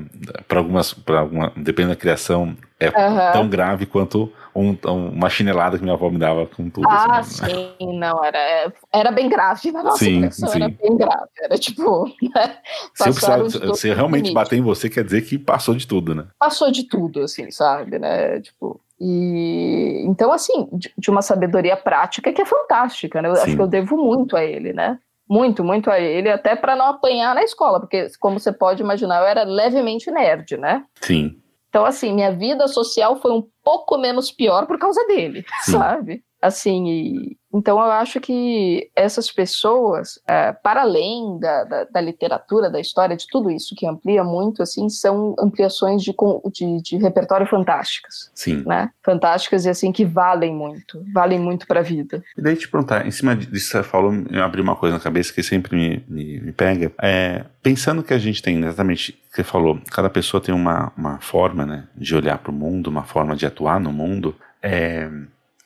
para algumas, para alguma, dependendo da criação, é uhum. tão grave quanto um, uma chinelada que minha avó me dava com tudo. Ah, assim, né? sim, não, era, era bem grave na nossa sim, sim. era bem grave, era tipo, né, [laughs] se, eu precisar, se realmente bater em você, quer dizer que passou de tudo, né? Passou de tudo, assim, sabe, né, tipo... E então, assim, de, de, uma sabedoria prática que é fantástica, né? Eu Sim. acho que eu devo muito a ele, né? Muito, muito a ele, até para não apanhar na escola, porque, como você pode imaginar, eu era levemente nerd, né? Sim. Então, assim, minha vida social foi um pouco menos pior por causa dele, Sim. sabe? Assim, e, então eu acho que essas pessoas, é, para além da, da, da, literatura, da história, de tudo isso que amplia muito, assim, são ampliações de, de, de repertório fantásticas. Sim. Né? Fantásticas e assim que valem muito, valem muito para a vida. E daí te perguntar, em cima disso você falou, eu abri uma coisa na cabeça que sempre me, me, me pega. É, pensando que a gente tem exatamente o que você falou, cada pessoa tem uma, uma forma, né, de olhar para o mundo, uma forma de atuar no mundo. É,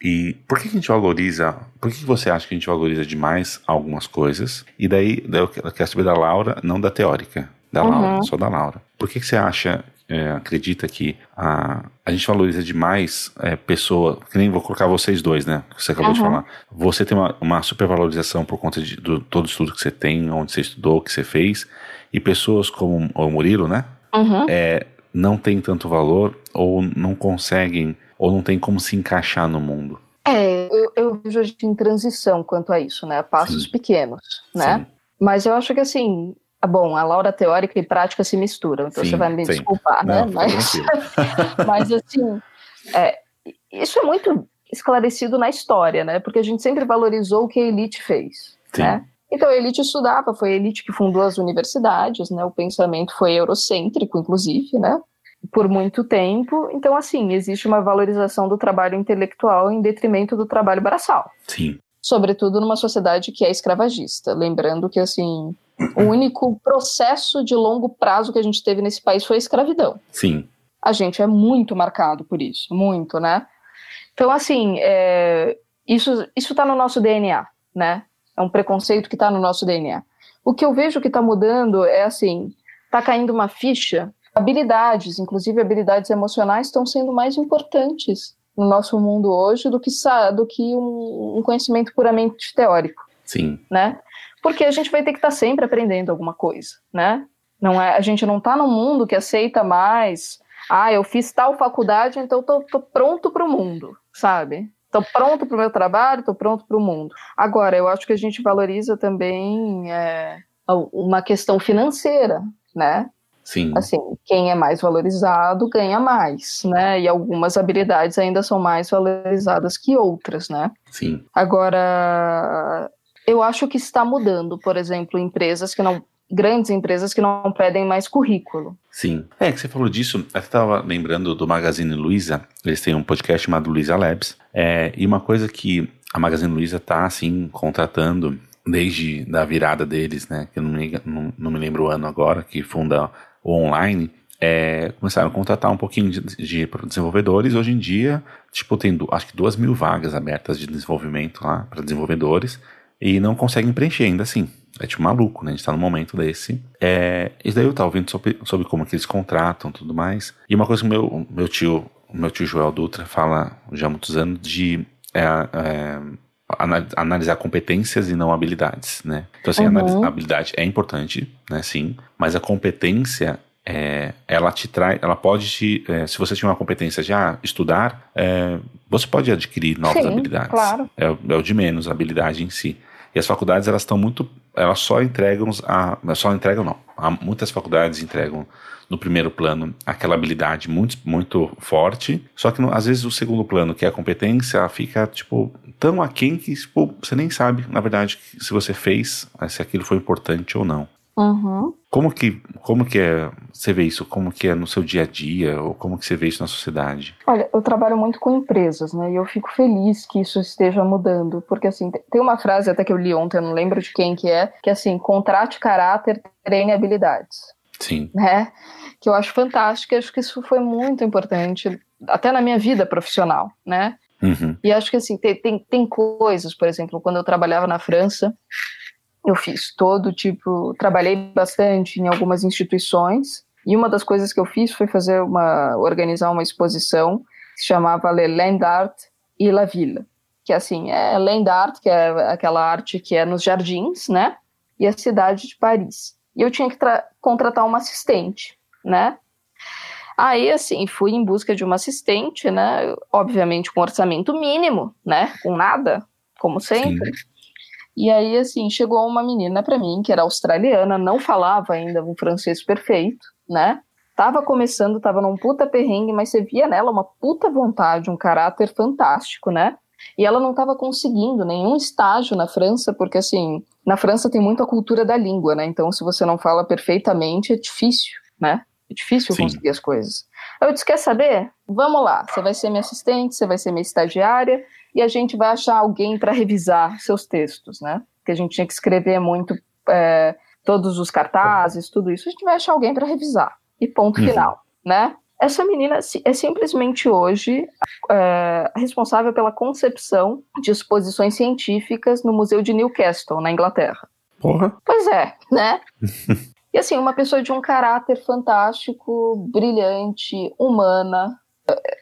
e por que, a gente valoriza, por que, você acha que a gente valoriza demais algumas coisas? E daí, daí eu quero saber da Laura, não da teórica, da uhum. Laura, só da Laura. Por que, que você acha, é, acredita que a, a gente valoriza demais é, pessoa, que nem vou colocar vocês dois, né, que você acabou uhum. de falar. Você tem uma, uma supervalorização por conta de do, todo o estudo que você tem, onde você estudou, o que você fez, e pessoas como o Murilo, né, uhum. é, não tem tanto valor ou não conseguem ou não tem como se encaixar no mundo? É, eu, eu vejo a gente em transição quanto a isso, né? Passos Sim. pequenos, né? Sim. Mas eu acho que assim, ah, bom, a Laura teórica e prática se misturam, então sim, você vai me sim. desculpar, né? Não, mas, [laughs] mas assim, é, isso é muito esclarecido na história, né? Porque a gente sempre valorizou o que a elite fez, sim. né? Então a elite estudava, foi a elite que fundou as universidades, né? O pensamento foi eurocêntrico, inclusive, né? Por muito tempo. Então, assim, existe uma valorização do trabalho intelectual em detrimento do trabalho braçal. Sim. Sobretudo numa sociedade que é escravagista. Lembrando que, assim, o único processo de longo prazo que a gente teve nesse país foi a escravidão. Sim. A gente é muito marcado por isso, muito, né? Então, assim, é, isso está no nosso DNA, né? É um preconceito que está no nosso DNA. O que eu vejo que está mudando é assim, está caindo uma ficha habilidades, inclusive habilidades emocionais, estão sendo mais importantes no nosso mundo hoje do que, do que um, um conhecimento puramente teórico. Sim. Né? Porque a gente vai ter que estar tá sempre aprendendo alguma coisa, né? Não é, a gente não está num mundo que aceita mais, ah, eu fiz tal faculdade, então tô pronto para o mundo, sabe? Tô pronto para o meu trabalho, tô pronto para o mundo. Agora, eu acho que a gente valoriza também é, uma questão financeira, né? Sim. Assim, quem é mais valorizado ganha mais, né? E algumas habilidades ainda são mais valorizadas que outras, né? Sim. Agora, eu acho que está mudando, por exemplo, empresas que não grandes empresas que não pedem mais currículo. Sim. É que você falou disso, eu estava lembrando do Magazine Luiza, eles têm um podcast chamado Luiza Labs, é, e uma coisa que a Magazine Luiza está assim contratando desde da virada deles, né? Que eu não me, não, não me lembro o ano agora, que funda online, é, começaram a contratar um pouquinho de, de, desenvolvedores. Hoje em dia, tipo, tem acho que duas mil vagas abertas de desenvolvimento lá para desenvolvedores e não conseguem preencher ainda assim. é tipo maluco, né? A gente tá num momento desse. É, e daí eu tava ouvindo sobre, sobre como que eles contratam tudo mais. E uma coisa que meu, meu tio, meu tio Joel Dutra fala já há muitos anos de é, é, analisar competências e não habilidades, né? Então assim, uhum. a habilidade é importante, né? Sim, mas a competência é, ela te traz, ela pode te, é, se você tiver uma competência de ah, estudar, é, você pode adquirir novas Sim, habilidades. Claro. É, é, o de menos, a habilidade em si. E as faculdades elas estão muito, elas só entregam a, só entregam não. Muitas faculdades entregam no primeiro plano aquela habilidade muito, muito forte, só que às vezes o segundo plano, que é a competência, fica tipo tão aquém que tipo, você nem sabe, na verdade, se você fez, se aquilo foi importante ou não. Uhum. Como que, como que é, você vê isso? Como que é no seu dia a dia? Ou como que você vê isso na sociedade? Olha, eu trabalho muito com empresas, né? E eu fico feliz que isso esteja mudando. Porque, assim, tem uma frase até que eu li ontem, eu não lembro de quem que é, que é assim, contrate caráter, treine habilidades. Sim. Né? Que eu acho fantástico, acho que isso foi muito importante, até na minha vida profissional, né? Uhum. E acho que, assim, tem, tem, tem coisas, por exemplo, quando eu trabalhava na França, eu fiz todo tipo, trabalhei bastante em algumas instituições e uma das coisas que eu fiz foi fazer uma organizar uma exposição que se chamava Le Land Art e la Ville, que assim, é Land Art, que é aquela arte que é nos jardins, né? E a cidade de Paris. E eu tinha que contratar uma assistente, né? Aí, assim, fui em busca de uma assistente, né? Obviamente com orçamento mínimo, né? Com nada, como sempre. Sim. E aí, assim, chegou uma menina para mim, que era australiana, não falava ainda um francês perfeito, né? Tava começando, tava num puta perrengue, mas você via nela uma puta vontade, um caráter fantástico, né? E ela não estava conseguindo nenhum estágio na França, porque assim, na França tem muito a cultura da língua, né? Então, se você não fala perfeitamente, é difícil, né? É difícil Sim. conseguir as coisas. Eu disse: quer saber? Vamos lá, você vai ser minha assistente, você vai ser minha estagiária, e a gente vai achar alguém para revisar seus textos, né? Porque a gente tinha que escrever muito é, todos os cartazes, tudo isso. A gente vai achar alguém para revisar. E ponto uhum. final, né? Essa menina é simplesmente hoje é, responsável pela concepção de exposições científicas no Museu de Newcastle, na Inglaterra. Porra. Pois é, né? [laughs] e assim, uma pessoa de um caráter fantástico, brilhante, humana.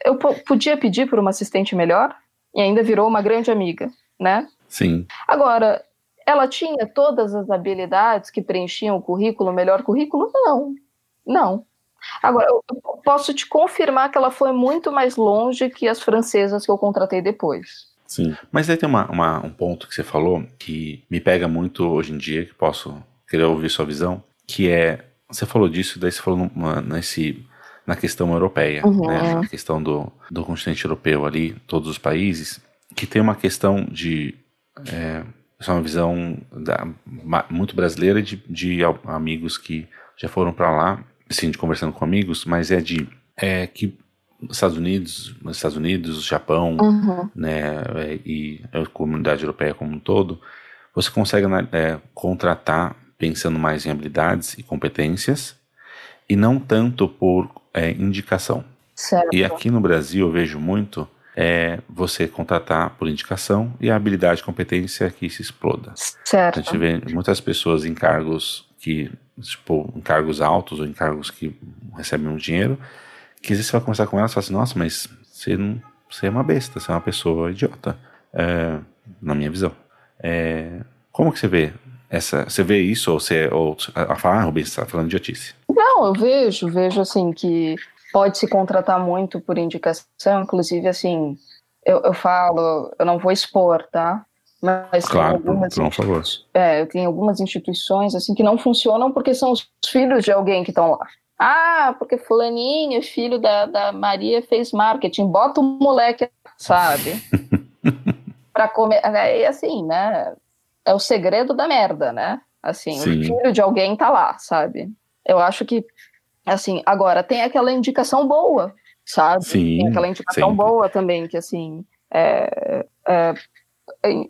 Eu podia pedir por uma assistente melhor? e ainda virou uma grande amiga, né? Sim. Agora, ela tinha todas as habilidades que preenchiam o currículo, o melhor currículo? Não, não. Agora, eu posso te confirmar que ela foi muito mais longe que as francesas que eu contratei depois. Sim, mas aí tem uma, uma, um ponto que você falou que me pega muito hoje em dia, que posso querer ouvir sua visão, que é, você falou disso, daí você falou numa, nesse na questão europeia, uhum. né, na questão do, do continente europeu ali, todos os países, que tem uma questão de. É, essa é uma visão da, muito brasileira de, de amigos que já foram para lá, assim, de conversando com amigos, mas é de é, que Estados Unidos, Estados Unidos, Japão, uhum. né, é, e a comunidade europeia como um todo, você consegue né, é, contratar pensando mais em habilidades e competências e não tanto por é, indicação. Certo. E aqui no Brasil eu vejo muito é você contratar por indicação e a habilidade e competência que se exploda. Certo. A gente vê muitas pessoas em cargos que, tipo, em cargos altos ou em cargos que recebem um dinheiro, que às vezes você vai conversar com elas e fala assim, nossa, mas você, não, você é uma besta, você é uma pessoa idiota, é, na minha visão. É, como que você vê essa, você vê isso ou você ou a falar, ah, Rubens, você está falando de idiotice? Não, eu vejo, vejo assim que pode se contratar muito por indicação, inclusive assim, eu, eu falo, eu não vou expor, tá? Mas claro, algumas, por favor. É, eu tenho algumas instituições assim que não funcionam porque são os filhos de alguém que estão lá. Ah, porque fulaninho, filho da, da Maria, fez marketing. Bota o moleque, sabe? [laughs] para comer. E assim, né? É o segredo da merda, né? Assim, Sim. o filho de alguém tá lá, sabe? Eu acho que, assim, agora tem aquela indicação boa, sabe? Sim, tem aquela indicação sempre. boa também, que assim, é, é,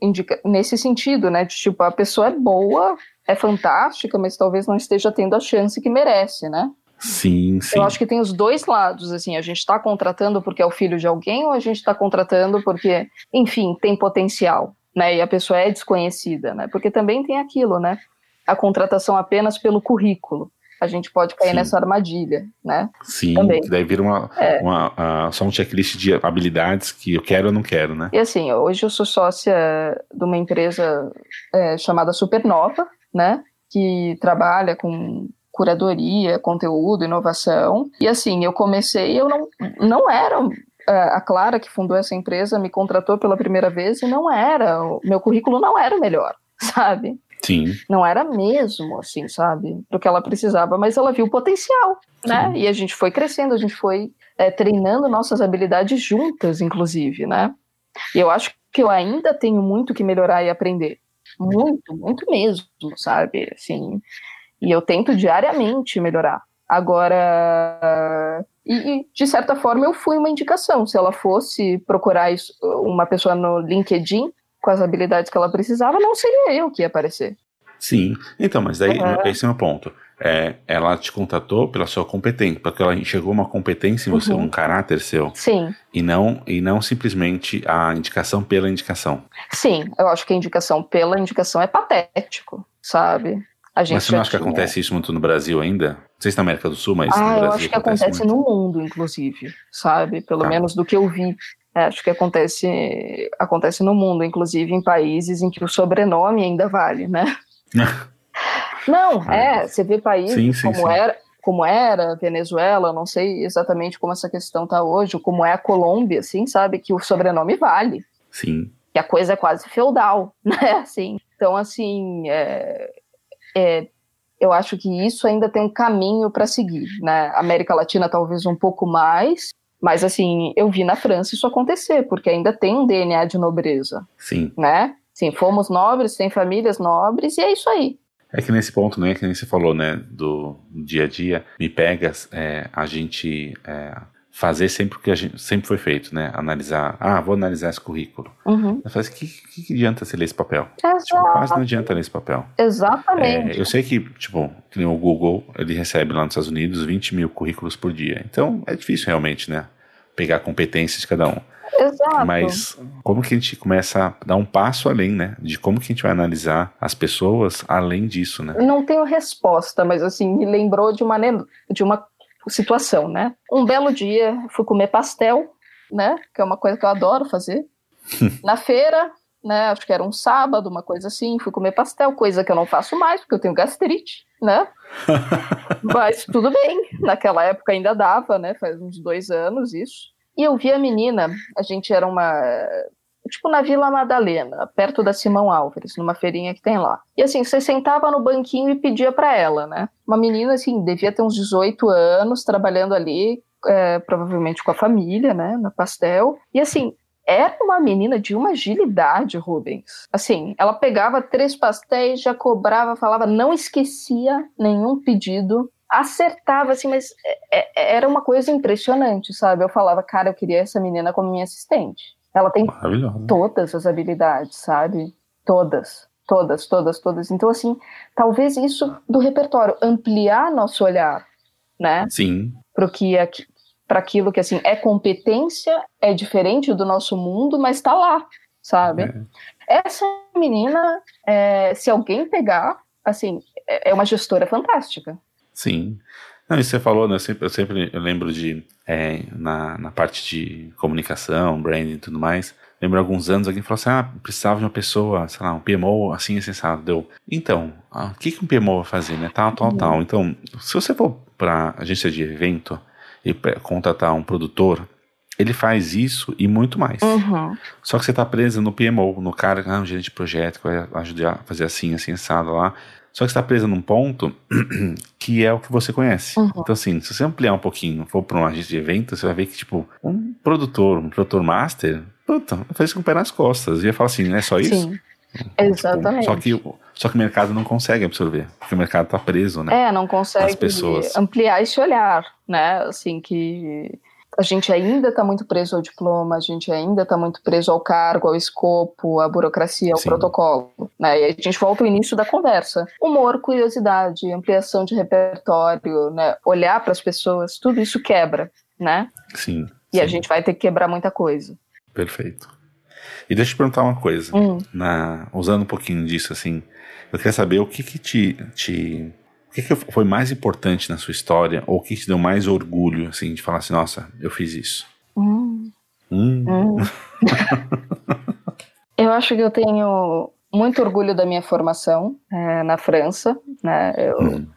indica, nesse sentido, né? De tipo, a pessoa é boa, é fantástica, mas talvez não esteja tendo a chance que merece, né? Sim, sim. Eu acho que tem os dois lados, assim, a gente está contratando porque é o filho de alguém ou a gente está contratando porque, enfim, tem potencial, né? E a pessoa é desconhecida, né? Porque também tem aquilo, né? a contratação apenas pelo currículo. A gente pode cair Sim. nessa armadilha, né? Sim, Também. que daí vira uma, é. uma, só um checklist de habilidades que eu quero ou não quero, né? E assim, hoje eu sou sócia de uma empresa é, chamada Supernova, né? Que trabalha com curadoria, conteúdo, inovação. E assim, eu comecei, eu não, não era a Clara, que fundou essa empresa, me contratou pela primeira vez e não era, o meu currículo não era o melhor, [laughs] sabe? Sim. Não era mesmo, assim, sabe? Do que ela precisava, mas ela viu o potencial, né? Sim. E a gente foi crescendo, a gente foi é, treinando nossas habilidades juntas, inclusive, né? E eu acho que eu ainda tenho muito que melhorar e aprender. Muito, muito mesmo, sabe? Assim, e eu tento diariamente melhorar. Agora, e, de certa forma eu fui uma indicação. Se ela fosse procurar isso, uma pessoa no LinkedIn com as habilidades que ela precisava, não seria eu que ia aparecer. Sim, então, mas daí uhum. esse é o ponto. É, ela te contatou pela sua competência, porque ela enxergou uma competência em você, uhum. um caráter seu. Sim. E não, e não simplesmente a indicação pela indicação. Sim, eu acho que a indicação pela indicação é patético, sabe? A gente mas você não acha tinha... que acontece isso muito no Brasil ainda? Sei se na América do Sul, mas ah, no Brasil. Eu acho que acontece, acontece no mundo, inclusive, sabe? Pelo tá. menos do que eu vi. É, acho que acontece, acontece no mundo, inclusive em países em que o sobrenome ainda vale, né? [laughs] não, ah, é, você vê países sim, sim, como sim. era, como era Venezuela, não sei exatamente como essa questão está hoje, como é a Colômbia, assim, sabe, que o sobrenome vale. Sim. Que a coisa é quase feudal, [laughs] né, assim. Então, assim, é, é, eu acho que isso ainda tem um caminho para seguir, né? América Latina talvez um pouco mais, mas assim, eu vi na França isso acontecer, porque ainda tem um DNA de nobreza. Sim. Né? Sim, fomos nobres, tem famílias nobres, e é isso aí. É que nesse ponto, né, que nem você falou, né, do dia a dia, me pega é, a gente é, fazer sempre o que a gente sempre foi feito, né? Analisar, ah, vou analisar esse currículo. Uhum. Falo assim, que, que, que adianta você ler esse papel? Exato. Tipo, quase não adianta ler esse papel. Exatamente. É, eu sei que, tipo, que o Google, ele recebe lá nos Estados Unidos 20 mil currículos por dia. Então, é difícil realmente, né? Pegar competências de cada um. Exato. Mas como que a gente começa a dar um passo além, né? De como que a gente vai analisar as pessoas além disso, né? Não tenho resposta, mas assim, me lembrou de uma, de uma situação, né? Um belo dia fui comer pastel, né? Que é uma coisa que eu adoro fazer. [laughs] Na feira, né? Acho que era um sábado, uma coisa assim. Fui comer pastel, coisa que eu não faço mais porque eu tenho gastrite, né? [laughs] Mas tudo bem. Naquela época ainda dava, né? Faz uns dois anos isso. E eu vi a menina. A gente era uma tipo na Vila Madalena, perto da Simão Álvares, numa feirinha que tem lá. E assim, você sentava no banquinho e pedia para ela, né? Uma menina, assim, devia ter uns 18 anos, trabalhando ali, é, provavelmente com a família, né, no pastel. E assim, era uma menina de uma agilidade, Rubens. Assim, ela pegava três pastéis, já cobrava, falava, não esquecia nenhum pedido, acertava, assim, mas é, é, era uma coisa impressionante, sabe? Eu falava, cara, eu queria essa menina como minha assistente. Ela tem todas as habilidades, sabe? Todas, todas, todas, todas. Então, assim, talvez isso do repertório, ampliar nosso olhar, né? Sim. Para que é, para aquilo que assim é competência, é diferente do nosso mundo, mas está lá, sabe? É. Essa menina, é, se alguém pegar, assim, é, é uma gestora fantástica. Sim. Não, isso você falou, né? Eu sempre, eu sempre eu lembro de, é, na, na parte de comunicação, branding e tudo mais, lembro alguns anos alguém falou assim: ah, precisava de uma pessoa, sei lá, um PMO assim, assim, sabe? Deu. Então, ah, o que, que um PMO vai fazer, né? Tal, tal, uhum. tal. Então, se você for para agência de evento e contratar um produtor, ele faz isso e muito mais. Uhum. Só que você está preso no PMO, no cara, ah, um gerente de projeto que vai ajudar a fazer assim, assim, assado lá. Só que está presa num ponto [clears throat] que é o que você conhece. Uhum. Então, assim, se você ampliar um pouquinho, for para um agente de evento, você vai ver que, tipo, um produtor, um produtor master, puta, isso com o pé nas costas. E ia falar assim, é só isso? Sim. Exatamente. Tipo, só, que, só que o mercado não consegue absorver, porque o mercado está preso, né? É, não consegue ampliar esse olhar, né? Assim, que a gente ainda está muito preso ao diploma, a gente ainda está muito preso ao cargo, ao escopo, à burocracia, ao Sim. protocolo. Né? E a gente volta ao início da conversa. Humor, curiosidade, ampliação de repertório, né? olhar para as pessoas, tudo isso quebra, né? Sim. E sim. a gente vai ter que quebrar muita coisa. Perfeito. E deixa eu te perguntar uma coisa, hum. na, usando um pouquinho disso, assim, Eu queria saber o que que te, te o que, que foi mais importante na sua história ou o que te deu mais orgulho, assim, de falar assim, nossa, eu fiz isso? Hum. Hum. Hum. eu acho que eu tenho muito orgulho da minha formação é, na França, né? Eu, hum.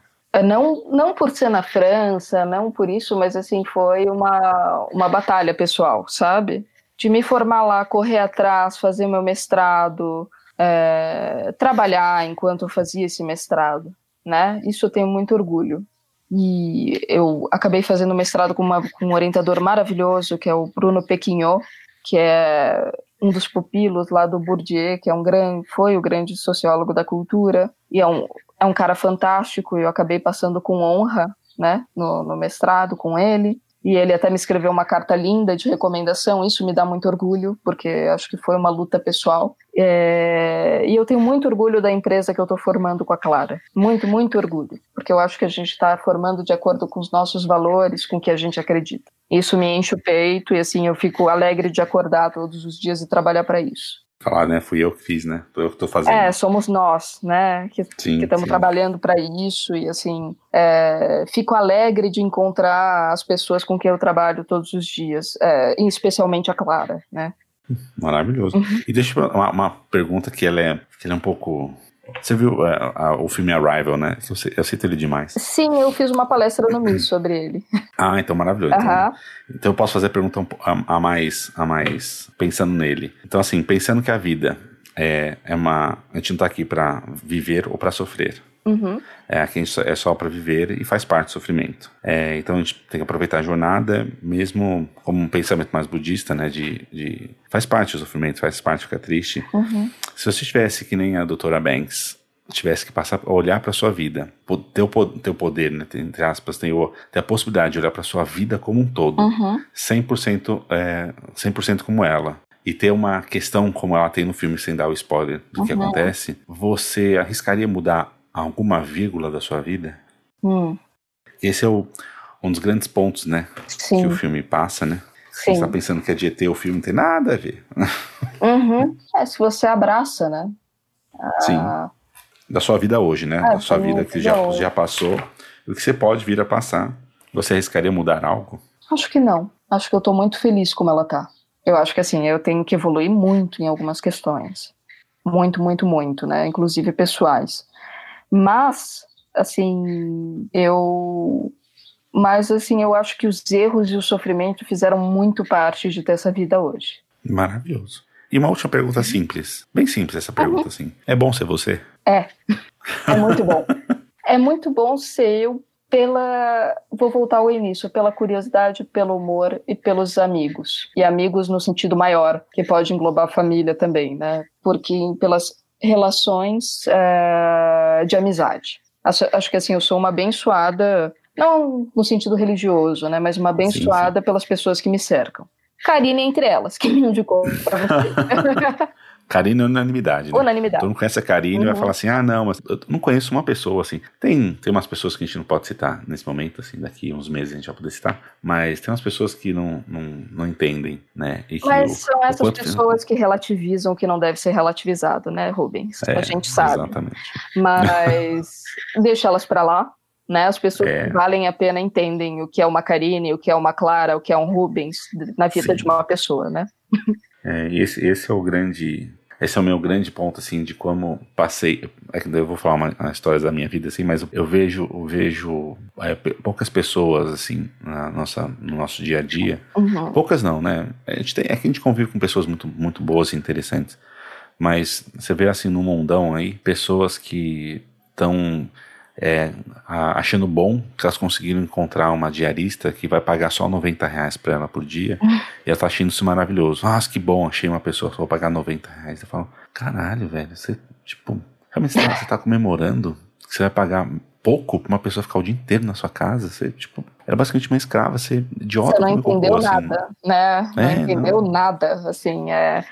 Não, não por ser na França, não por isso, mas assim, foi uma, uma batalha pessoal, sabe? De me formar lá, correr atrás, fazer meu mestrado, é, trabalhar enquanto eu fazia esse mestrado, né? Isso eu tenho muito orgulho. E eu acabei fazendo mestrado com, uma, com um orientador maravilhoso, que é o Bruno Pequinhot, que é um dos pupilos lá do Bourdieu, que é um grande, foi o grande sociólogo da cultura, e é um, é um cara fantástico, eu acabei passando com honra, né, no, no mestrado com ele e ele até me escreveu uma carta linda de recomendação. Isso me dá muito orgulho, porque acho que foi uma luta pessoal. É... E eu tenho muito orgulho da empresa que eu estou formando com a Clara. Muito, muito orgulho, porque eu acho que a gente está formando de acordo com os nossos valores, com o que a gente acredita. Isso me enche o peito e assim eu fico alegre de acordar todos os dias e trabalhar para isso falar, né? Fui eu que fiz, né? Eu que estou fazendo. É, somos nós, né? Que estamos trabalhando para isso e assim é, fico alegre de encontrar as pessoas com quem eu trabalho todos os dias, é, especialmente a Clara, né? Maravilhoso. Uhum. E deixa eu uma, uma pergunta que ela é, que ela é um pouco você viu uh, o filme Arrival, né? Eu, cito ele demais. Sim, eu fiz uma palestra no MIS sobre ele. [laughs] Ah, então maravilhoso. Então, então, eu posso fazer a pergunta a, a, mais, a mais pensando nele. Então, assim, pensando que a vida é, é uma. A gente não tá aqui para viver ou para sofrer. Uhum. É, aqui é só para viver e faz parte do sofrimento. É, então a gente tem que aproveitar a jornada, mesmo como um pensamento mais budista, né? De, de faz parte do sofrimento, faz parte ficar triste. Uhum. Se você tivesse que nem a doutora Banks, tivesse que passar olhar para sua vida, ter o, ter o poder, né, entre aspas, o, ter a possibilidade de olhar para sua vida como um todo, uhum. 100%, é, 100 como ela, e ter uma questão como ela tem no filme, sem dar o spoiler do uhum. que acontece, você arriscaria mudar alguma vírgula da sua vida? Hum. Esse é o, um dos grandes pontos, né? Sim. Que o filme passa, né? Sim. Você está pensando que é de ET, o filme não tem nada a ver. Uhum. É, se você abraça, né? Sim. Ah. Da sua vida hoje, né? É, da sua vida que já, já passou. O que você pode vir a passar. Você arriscaria mudar algo? Acho que não. Acho que eu estou muito feliz como ela tá. Eu acho que assim, eu tenho que evoluir muito em algumas questões. Muito, muito, muito, né? Inclusive pessoais. Mas, assim, eu. Mas, assim, eu acho que os erros e o sofrimento fizeram muito parte de ter essa vida hoje. Maravilhoso. E uma última pergunta simples. Bem simples essa pergunta, uhum. assim. É bom ser você? É. É muito bom. é muito bom ser eu pela. Vou voltar ao início, pela curiosidade, pelo humor e pelos amigos. E amigos no sentido maior, que pode englobar a família também, né? Porque pelas relações é, de amizade. Acho, acho, que assim, eu sou uma abençoada, não no sentido religioso, né, mas uma abençoada sim, sim. pelas pessoas que me cercam. Karine entre elas, que me indicou para você. [laughs] Karine é unanimidade, né? Unanimidade. Todo mundo conhece a Karine uhum. e vai falar assim, ah, não, mas eu não conheço uma pessoa, assim. Tem, tem umas pessoas que a gente não pode citar nesse momento, assim, daqui uns meses a gente vai poder citar, mas tem umas pessoas que não, não, não entendem, né? mas o, são essas pessoas que relativizam o que não deve ser relativizado, né, Rubens? É, a gente sabe. Exatamente. Mas [laughs] deixa elas para lá, né? As pessoas é. que valem a pena entendem o que é uma Karine, o que é uma Clara, o que é um Rubens na vida Sim. de uma pessoa, né? É, esse, esse é o grande esse é o meu grande ponto, assim, de como passei. É eu vou falar uma, uma história da minha vida, assim, mas eu vejo, eu vejo é, poucas pessoas, assim, na nossa, no nosso dia a dia. Uhum. Poucas não, né? A gente tem, é que a gente convive com pessoas muito, muito boas e interessantes. Mas você vê, assim, no mundão aí, pessoas que estão é, achando bom que elas conseguiram encontrar uma diarista que vai pagar só 90 reais pra ela por dia. [laughs] e ela tá achando isso maravilhoso. Nossa, que bom, achei uma pessoa que vou pagar 90 reais. Eu falo, caralho, velho, você, tipo, realmente você tá, você tá comemorando que você vai pagar pouco pra uma pessoa ficar o dia inteiro na sua casa? Você, tipo, era basicamente uma escrava, você idiota. Você não entendeu nada, assim. né? Não é, entendeu não. nada, assim, é,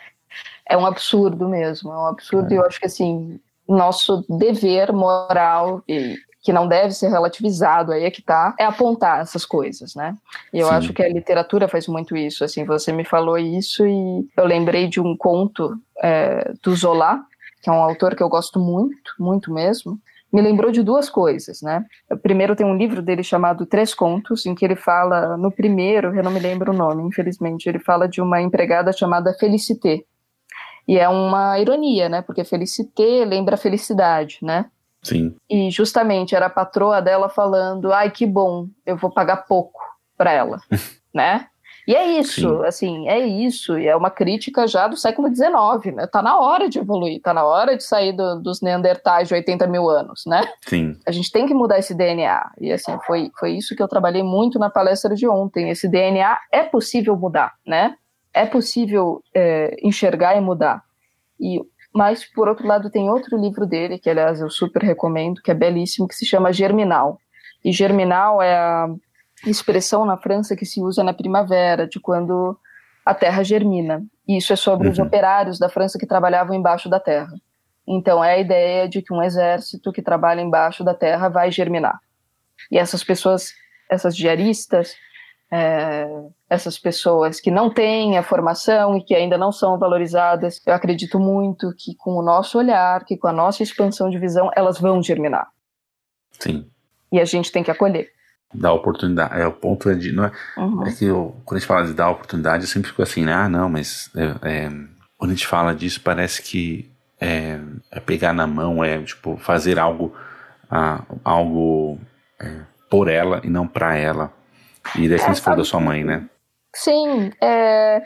é um absurdo mesmo, é um absurdo é. e eu acho que, assim, nosso dever moral e que não deve ser relativizado, aí é que tá, é apontar essas coisas, né? E eu Sim. acho que a literatura faz muito isso, assim, você me falou isso e eu lembrei de um conto é, do Zola, que é um autor que eu gosto muito, muito mesmo, me lembrou de duas coisas, né? Primeiro tem um livro dele chamado Três Contos, em que ele fala, no primeiro, eu não me lembro o nome, infelizmente, ele fala de uma empregada chamada Felicité. E é uma ironia, né? Porque Felicité lembra felicidade, né? Sim. E justamente era a patroa dela falando: "Ai, que bom, eu vou pagar pouco para ela", [laughs] né? E é isso, Sim. assim, é isso, e é uma crítica já do século XIX, né? Tá na hora de evoluir, tá na hora de sair do, dos Neandertais de 80 mil anos, né? Sim. A gente tem que mudar esse DNA, e assim, foi, foi isso que eu trabalhei muito na palestra de ontem, esse DNA é possível mudar, né? É possível é, enxergar e mudar. E mas, por outro lado, tem outro livro dele, que aliás eu super recomendo, que é belíssimo, que se chama Germinal. E Germinal é a expressão na França que se usa na primavera, de quando a terra germina. E isso é sobre uhum. os operários da França que trabalhavam embaixo da terra. Então é a ideia de que um exército que trabalha embaixo da terra vai germinar. E essas pessoas, essas diaristas, é, essas pessoas que não têm a formação e que ainda não são valorizadas, eu acredito muito que com o nosso olhar, que com a nossa expansão de visão, elas vão germinar. Sim. E a gente tem que acolher dar oportunidade. É, o ponto é de. Não é, uhum. é que eu, quando a gente fala de dar oportunidade, eu sempre fico assim, né? Ah, não, mas é, é, quando a gente fala disso, parece que é, é pegar na mão, é tipo fazer algo, ah, algo é, por ela e não para ela. E daí é, você falou da sua mãe, né? Sim, é,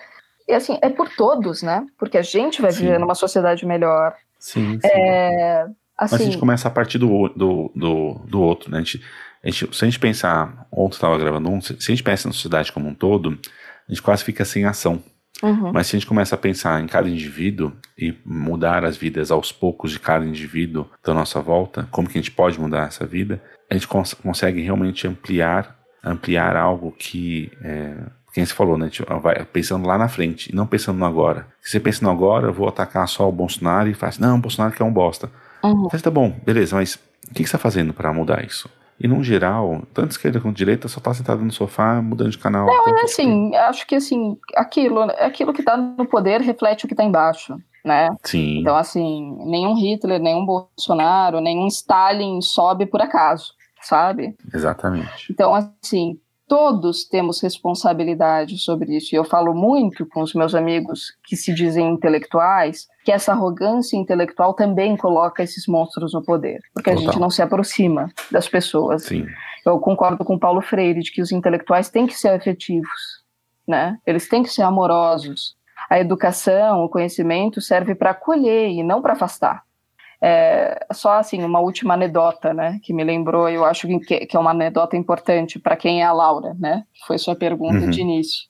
é assim, é por todos, né? Porque a gente vai sim. viver numa sociedade melhor. Sim, sim. É, assim, Mas a gente assim começa a partir do, do, do, do outro, né? A gente, a gente, se a gente pensar, ontem estava gravando um, se a gente pensa na sociedade como um todo, a gente quase fica sem ação. Uhum. Mas se a gente começa a pensar em cada indivíduo e mudar as vidas aos poucos de cada indivíduo da nossa volta, como que a gente pode mudar essa vida, a gente cons consegue realmente ampliar, ampliar algo que, é, quem você falou, né? Vai pensando lá na frente e não pensando no agora. Se você pensa no agora, eu vou atacar só o Bolsonaro e faz, não, o Bolsonaro que é um bosta. Uhum. Mas tá bom, beleza, mas o que, que você está fazendo para mudar isso? E, no geral, tanto esquerda quanto direita só tá sentado no sofá, mudando de canal. Não, é assim, acho que assim, aquilo, aquilo que tá no poder reflete o que tá embaixo, né? Sim. Então, assim, nenhum Hitler, nenhum Bolsonaro, nenhum Stalin sobe por acaso, sabe? Exatamente. Então, assim, todos temos responsabilidade sobre isso. E eu falo muito com os meus amigos que se dizem intelectuais que essa arrogância intelectual também coloca esses monstros no poder, porque Total. a gente não se aproxima das pessoas. Sim. Eu concordo com Paulo Freire de que os intelectuais têm que ser afetivos, né? Eles têm que ser amorosos. A educação, o conhecimento serve para acolher e não para afastar. É, só assim, uma última anedota, né, que me lembrou, eu acho que, que é uma anedota importante para quem é a Laura, né, que foi sua pergunta uhum. de início.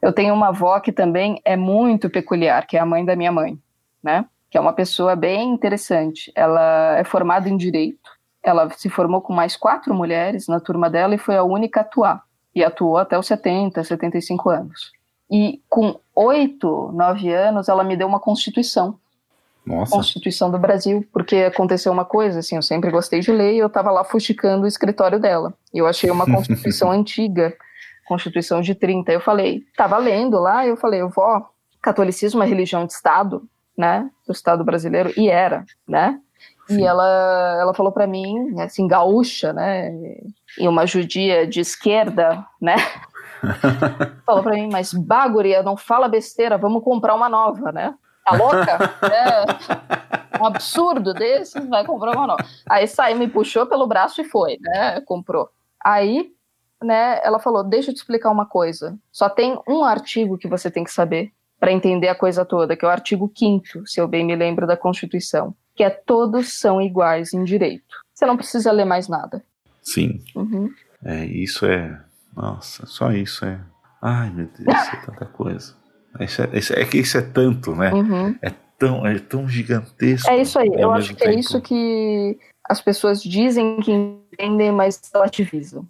Eu tenho uma avó que também é muito peculiar, que é a mãe da minha mãe, né, que é uma pessoa bem interessante. Ela é formada em Direito, ela se formou com mais quatro mulheres na turma dela e foi a única a atuar, e atuou até os 70, 75 anos. E com oito, nove anos, ela me deu uma constituição, nossa. Constituição do Brasil, porque aconteceu uma coisa, assim, eu sempre gostei de ler e eu estava lá fuxicando o escritório dela. E eu achei uma [laughs] Constituição antiga, Constituição de 30. Eu falei, estava lendo lá, eu falei, vó, catolicismo é religião de Estado, né, do Estado brasileiro, e era, né? Sim. E ela, ela falou para mim, assim, gaúcha, né, e uma judia de esquerda, né, [laughs] falou para mim, mas Baguria, não fala besteira, vamos comprar uma nova, né? Tá louca? É, um absurdo desse, vai comprar uma nova. Aí saiu, me puxou pelo braço e foi, né? Comprou. Aí, né, ela falou: Deixa eu te explicar uma coisa. Só tem um artigo que você tem que saber para entender a coisa toda, que é o artigo 5, se eu bem me lembro, da Constituição, que é todos são iguais em direito. Você não precisa ler mais nada. Sim. Uhum. É, isso é. Nossa, só isso é. Ai, meu Deus, é tanta coisa. Isso é, isso é, que isso é tanto, né? Uhum. É, tão, é tão gigantesco. É isso aí. Eu acho que é tempo. é isso que as pessoas dizem que entendem, mas relativizam.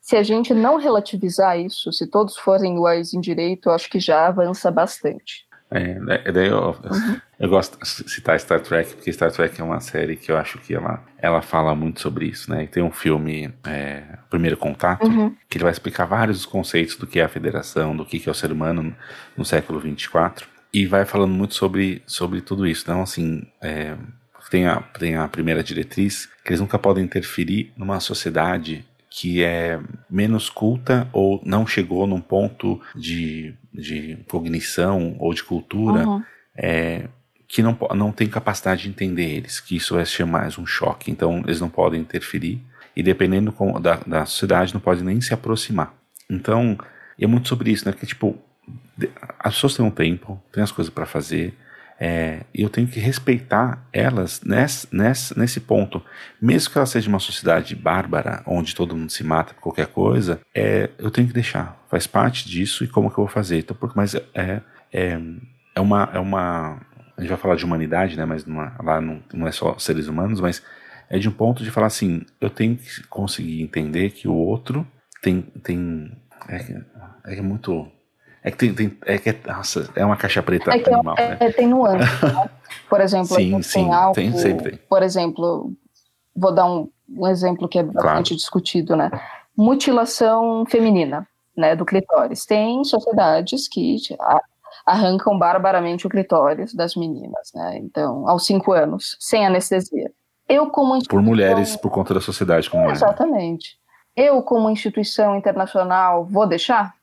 Se a gente não relativizar isso, se todos forem iguais em direito, eu acho que já avança bastante. É, né, daí eu, uhum. eu gosto de citar Star Trek, porque Star Trek é uma série que eu acho que ela, ela fala muito sobre isso, né? E tem um filme, é, Primeiro Contato, uhum. que ele vai explicar vários conceitos do que é a federação, do que é o ser humano no, no século 24. e vai falando muito sobre, sobre tudo isso. Então, assim, é, tem, a, tem a primeira diretriz que eles nunca podem interferir numa sociedade que é menos culta ou não chegou num ponto de, de cognição ou de cultura uhum. é, que não, não tem capacidade de entender eles, que isso vai ser mais um choque. Então, eles não podem interferir e dependendo da, da sociedade não pode nem se aproximar. Então, é muito sobre isso, né? Que tipo, as pessoas têm um tempo, têm as coisas para fazer, é, eu tenho que respeitar elas nesse, nesse, nesse ponto. Mesmo que ela seja uma sociedade bárbara, onde todo mundo se mata por qualquer coisa, é, eu tenho que deixar. Faz parte disso e como que eu vou fazer. Então, porque, mas é, é, é, uma, é uma. A gente vai falar de humanidade, né? Mas numa, lá não, não é só seres humanos, mas é de um ponto de falar assim: eu tenho que conseguir entender que o outro tem. tem é, é muito é que tem, tem é que é, nossa, é uma caixa preta é é animal, é, né? É, tem nuance, né? Por exemplo, sim, sim, tem algo, tem, sempre tem. Por exemplo, vou dar um, um exemplo que é bastante claro. discutido, né? Mutilação feminina, né, do clitóris. Tem sociedades que arrancam barbaramente o clitóris das meninas, né? Então, aos cinco anos, sem anestesia. Eu como por mulheres por conta da sociedade como é. Exatamente. Eu como instituição internacional vou deixar?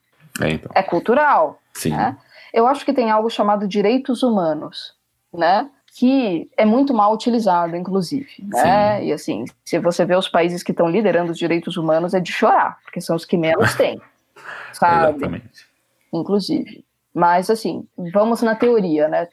É, então. é cultural. Sim. Né? Eu acho que tem algo chamado direitos humanos, né? Que é muito mal utilizado, inclusive. Né? E assim, se você vê os países que estão liderando os direitos humanos, é de chorar, porque são os que menos [laughs] têm. sabe? Exatamente. Inclusive. Mas assim, vamos na teoria, né?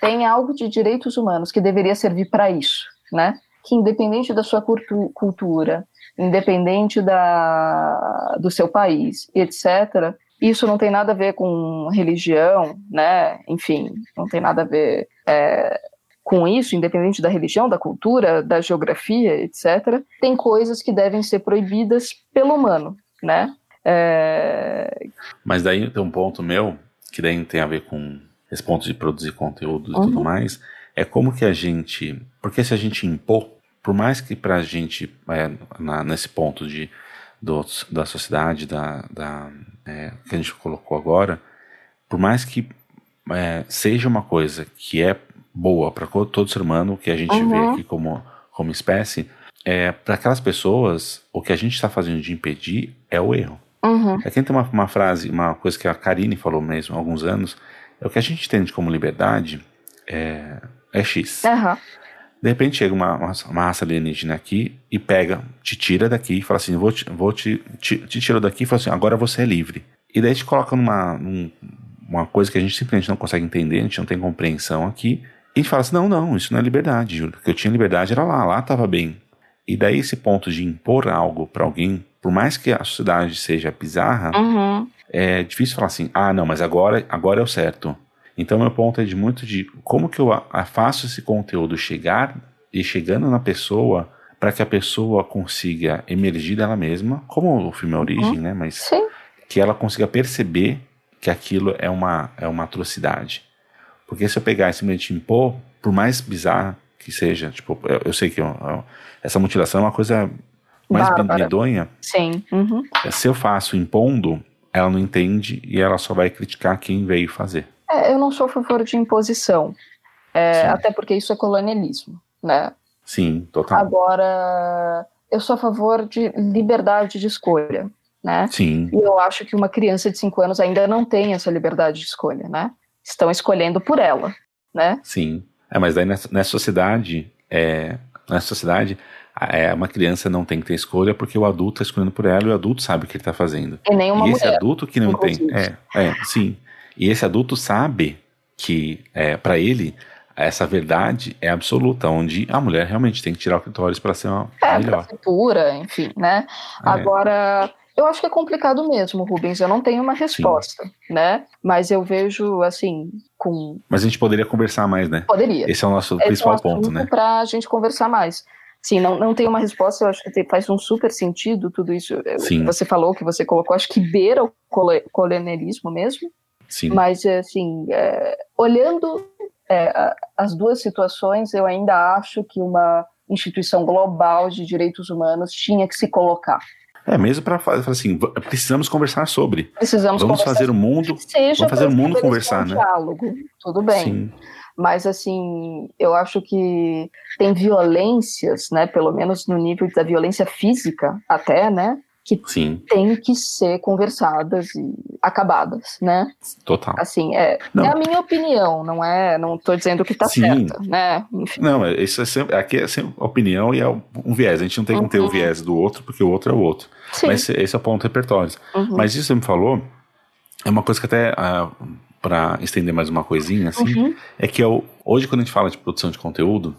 Tem algo de direitos humanos que deveria servir para isso, né? Que independente da sua cultura, independente da, do seu país, etc., isso não tem nada a ver com religião, né? Enfim, não tem nada a ver é, com isso, independente da religião, da cultura, da geografia, etc. Tem coisas que devem ser proibidas pelo humano, né? É... Mas daí tem um ponto meu que daí tem a ver com esse ponto de produzir conteúdo e uhum. tudo mais. É como que a gente, porque se a gente impor, por mais que para a gente é, na, nesse ponto de do, da sociedade, da, da é, que a gente colocou agora, por mais que é, seja uma coisa que é boa para todo ser humano, que a gente uhum. vê aqui como, como espécie, é, para aquelas pessoas, o que a gente está fazendo de impedir é o erro. Uhum. Aqui tem uma, uma frase, uma coisa que a Karine falou mesmo há alguns anos, é o que a gente entende como liberdade é, é X. Uhum. De repente chega uma, uma, uma, raça alienígena aqui e pega, te tira daqui e fala assim: vou te, vou te, te, te tiro daqui e fala assim: agora você é livre. E daí te coloca numa num, uma coisa que a gente simplesmente não consegue entender, a gente não tem compreensão aqui. E a gente fala assim: não, não, isso não é liberdade, Júlio. O que eu tinha liberdade era lá, lá estava bem. E daí esse ponto de impor algo para alguém, por mais que a sociedade seja bizarra, uhum. é difícil falar assim: ah, não, mas agora, agora é o certo. Então, meu ponto é de muito de como que eu faço esse conteúdo chegar e chegando na pessoa para que a pessoa consiga emergir dela mesma, como o filme é Origem, uhum. né? Mas Sim. que ela consiga perceber que aquilo é uma, é uma atrocidade. Porque se eu pegar e simplesmente impor, por mais bizarra que seja, tipo, eu, eu sei que eu, eu, essa mutilação é uma coisa mais Bárbara. medonha. Sim. Uhum. Se eu faço impondo, ela não entende e ela só vai criticar quem veio fazer. É, eu não sou a favor de imposição, é, até porque isso é colonialismo, né? Sim, total. Agora, eu sou a favor de liberdade de escolha, né? Sim. E eu acho que uma criança de 5 anos ainda não tem essa liberdade de escolha, né? Estão escolhendo por ela, né? Sim. É, mas daí nessa, nessa sociedade, é, nessa sociedade, é, uma criança não tem que ter escolha porque o adulto está escolhendo por ela e o adulto sabe o que ele está fazendo. E nem uma e mulher. esse adulto que não entende. É, é, sim. E esse adulto sabe que, é, para ele, essa verdade é absoluta, onde a mulher realmente tem que tirar o clitóris para ser uma é, melhor. Ser pura, enfim, né? É. Agora, eu acho que é complicado mesmo, Rubens. Eu não tenho uma resposta, Sim. né? Mas eu vejo, assim, com. Mas a gente poderia conversar mais, né? Poderia. Esse é o nosso Esse principal é um ponto, né? Para a gente conversar mais. Sim, não, não tem uma resposta, eu acho que faz um super sentido tudo isso. Sim. Você falou que você colocou, acho que beira o colonialismo mesmo, Sim. Mas, assim, é, olhando é, as duas situações, eu ainda acho que uma instituição global de direitos humanos tinha que se colocar. É, mesmo para falar assim, precisamos conversar sobre. Precisamos vamos fazer o mundo, vamos fazer o mundo conversar, um né? Diálogo, tudo bem. Sim. Mas assim, eu acho que tem violências, né, pelo menos no nível da violência física até, né, que Sim. tem que ser conversadas e acabadas, né? Total. Assim, é, é a minha opinião, não é, não estou dizendo que está certa, né? Enfim. Não, é, isso é sempre, aqui é sempre opinião e é um viés, a gente não tem uhum. que ter o uhum. viés do outro, porque o outro é o outro. Sim. Mas esse, esse é o ponto repertório. Uhum. Mas isso que você me falou, é uma coisa que até, uh, ah, para estender mais uma coisinha, assim, uhum. é que eu, hoje quando a gente fala de produção de conteúdo,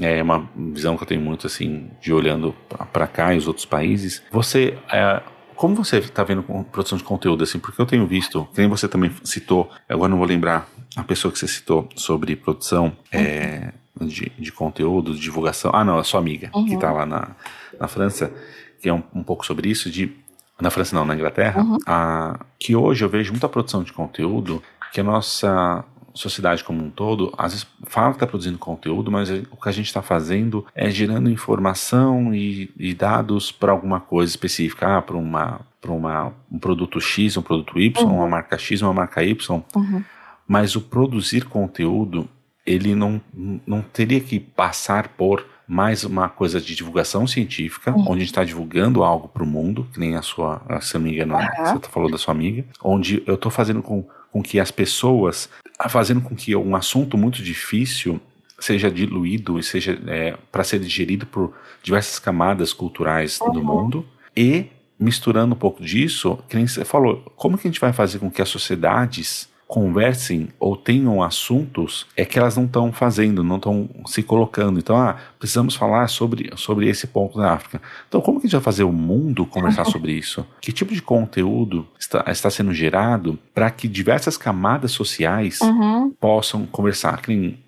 é uma visão que eu tenho muito assim de olhando para cá e os outros países. Você é, como você está vendo com produção de conteúdo assim? Porque eu tenho visto, que nem você também citou, agora não vou lembrar a pessoa que você citou sobre produção é, de, de conteúdo, de divulgação. Ah, não, a sua amiga uhum. que está lá na, na França, que é um, um pouco sobre isso de na França não, na Inglaterra, uhum. a, que hoje eu vejo muita produção de conteúdo que a nossa sociedade como um todo, às vezes fala que está produzindo conteúdo, mas o que a gente está fazendo é gerando informação e, e dados para alguma coisa específica, ah, para uma, uma, um produto X, um produto Y, uhum. uma marca X, uma marca Y. Uhum. Mas o produzir conteúdo, ele não, não teria que passar por mais uma coisa de divulgação científica, uhum. onde a gente está divulgando algo para o mundo, que nem a sua, se não me engano, você falou da sua amiga, onde eu estou fazendo com, com que as pessoas fazendo com que um assunto muito difícil seja diluído e seja é, para ser digerido por diversas camadas culturais uhum. do mundo e misturando um pouco disso, que nem você falou, como que a gente vai fazer com que as sociedades conversem ou tenham assuntos é que elas não estão fazendo, não estão se colocando. Então, ah, precisamos falar sobre, sobre esse ponto da África. Então, como que a gente vai fazer o mundo conversar [laughs] sobre isso? Que tipo de conteúdo está, está sendo gerado para que diversas camadas sociais uhum. possam conversar?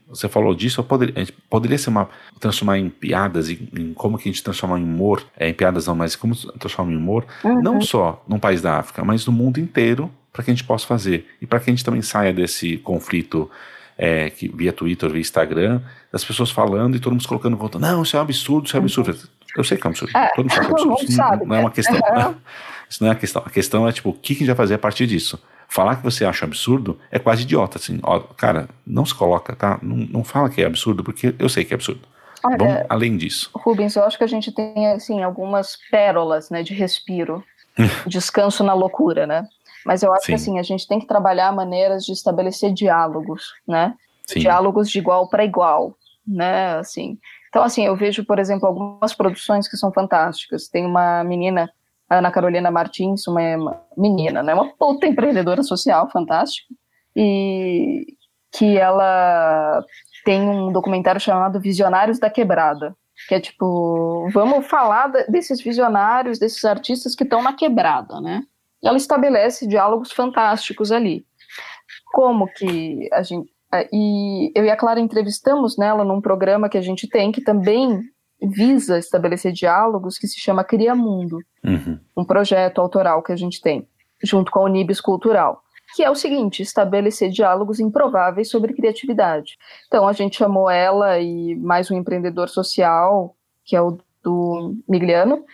Você falou disso, poderia, poderia ser uma transformar em piadas, em, em, como que a gente transforma em humor, é, em piadas não, mas como transformar em humor, uhum. não só num país da África, mas no mundo inteiro para que a gente possa fazer. E para que a gente também saia desse conflito é, que, via Twitter, via Instagram, das pessoas falando e todo mundo se colocando conta. Não, isso é um absurdo, isso é um absurdo. Eu sei que é um absurdo. É, todo mundo sabe que é absurdo. Isso não, não, é uma questão. Né? [laughs] Isso não é a questão. A questão é, tipo, o que, que a gente vai fazer a partir disso? Falar que você acha absurdo é quase idiota, assim. Ó, cara, não se coloca, tá? Não, não fala que é absurdo, porque eu sei que é absurdo. Olha, Vamos além disso. Rubens, eu acho que a gente tem, assim, algumas pérolas, né, de respiro. [laughs] descanso na loucura, né? Mas eu acho Sim. que assim, a gente tem que trabalhar maneiras de estabelecer diálogos, né? Sim. Diálogos de igual para igual, né? Assim. Então, assim, eu vejo, por exemplo, algumas produções que são fantásticas. Tem uma menina, Ana Carolina Martins, uma menina, né? Uma puta empreendedora social fantástica. E que ela tem um documentário chamado Visionários da Quebrada, que é tipo, vamos falar desses visionários, desses artistas que estão na quebrada, né? Ela estabelece diálogos fantásticos ali. Como que a gente. E eu e a Clara entrevistamos nela num programa que a gente tem que também visa estabelecer diálogos que se chama Cria Mundo, uhum. um projeto autoral que a gente tem, junto com a Unibis Cultural, que é o seguinte, estabelecer diálogos improváveis sobre criatividade. Então a gente chamou ela e mais um empreendedor social, que é o do Migliano,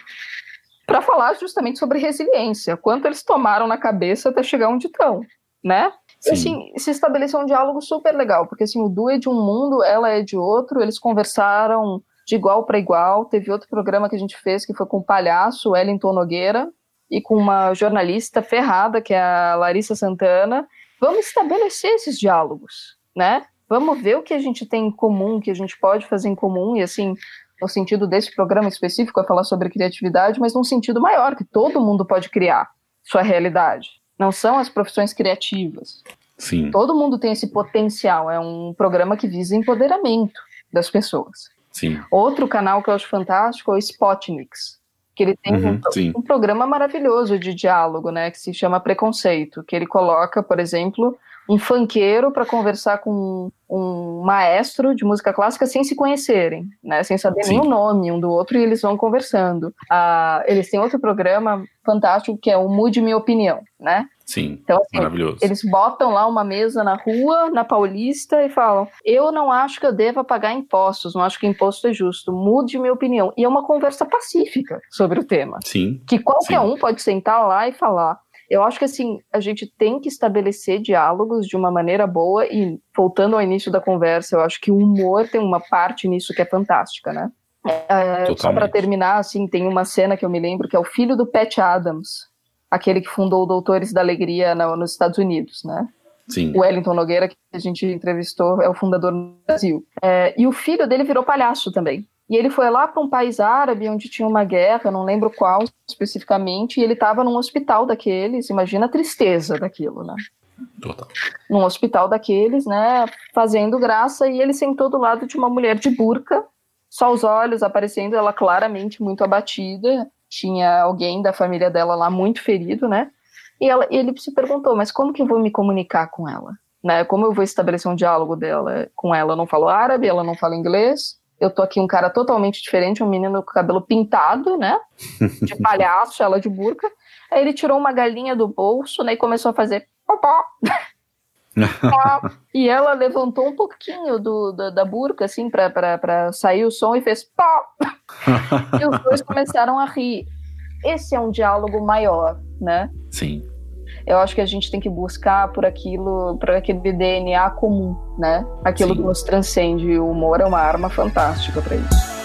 para falar justamente sobre resiliência, quanto eles tomaram na cabeça até chegar onde estão, né? Sim. E assim, se estabeleceu um diálogo super legal, porque assim, o Du é de um mundo, ela é de outro, eles conversaram de igual para igual. Teve outro programa que a gente fez que foi com o palhaço Wellington Nogueira e com uma jornalista ferrada, que é a Larissa Santana. Vamos estabelecer esses diálogos, né? Vamos ver o que a gente tem em comum, o que a gente pode fazer em comum e assim, no sentido desse programa específico, é falar sobre criatividade, mas num sentido maior, que todo mundo pode criar sua realidade. Não são as profissões criativas. Sim. Todo mundo tem esse potencial. É um programa que visa empoderamento das pessoas. Sim. Outro canal que eu acho fantástico é o Spotniks, que ele tem uhum, um, um, programa maravilhoso de diálogo, né, que se chama Preconceito, que ele coloca, por exemplo, um funkeiro para conversar com um maestro de música clássica sem se conhecerem, né? Sem saber Sim. nem o nome um do outro e eles vão conversando. Ah, eles têm outro programa fantástico que é o Mude Minha Opinião, né? Sim, então, assim, maravilhoso. Eles botam lá uma mesa na rua, na Paulista, e falam: Eu não acho que eu deva pagar impostos, não acho que imposto é justo, mude minha opinião. E é uma conversa pacífica sobre o tema. Sim. Que qualquer sim. um pode sentar lá e falar. Eu acho que assim, a gente tem que estabelecer diálogos de uma maneira boa e voltando ao início da conversa, eu acho que o humor tem uma parte nisso que é fantástica, né? É, só para terminar, assim, tem uma cena que eu me lembro que é o filho do Pat Adams, aquele que fundou o Doutores da Alegria na, nos Estados Unidos, né? Sim. O Wellington Nogueira, que a gente entrevistou, é o fundador do Brasil. É, e o filho dele virou palhaço também. E ele foi lá para um país árabe onde tinha uma guerra, não lembro qual especificamente, e ele estava num hospital daqueles. Imagina a tristeza daquilo, né? Total. Num hospital daqueles, né? Fazendo graça, e ele sentou do lado de uma mulher de burca, só os olhos aparecendo, ela claramente muito abatida tinha alguém da família dela lá muito ferido, né? E ela, ele se perguntou, mas como que eu vou me comunicar com ela? Né? Como eu vou estabelecer um diálogo dela com ela? Eu não falo árabe, ela não fala inglês. Eu tô aqui um cara totalmente diferente, um menino com cabelo pintado, né? [laughs] De palhaço, ela de burca. Aí ele tirou uma galinha do bolso, né? E começou a fazer popó. [laughs] e ela levantou um pouquinho do, do da burca, assim, pra, pra, pra sair o som e fez pó. e os dois começaram a rir. Esse é um diálogo maior, né? Sim. Eu acho que a gente tem que buscar por aquilo, por aquele DNA comum, né? Aquilo Sim. que nos transcende. O humor é uma arma fantástica para isso.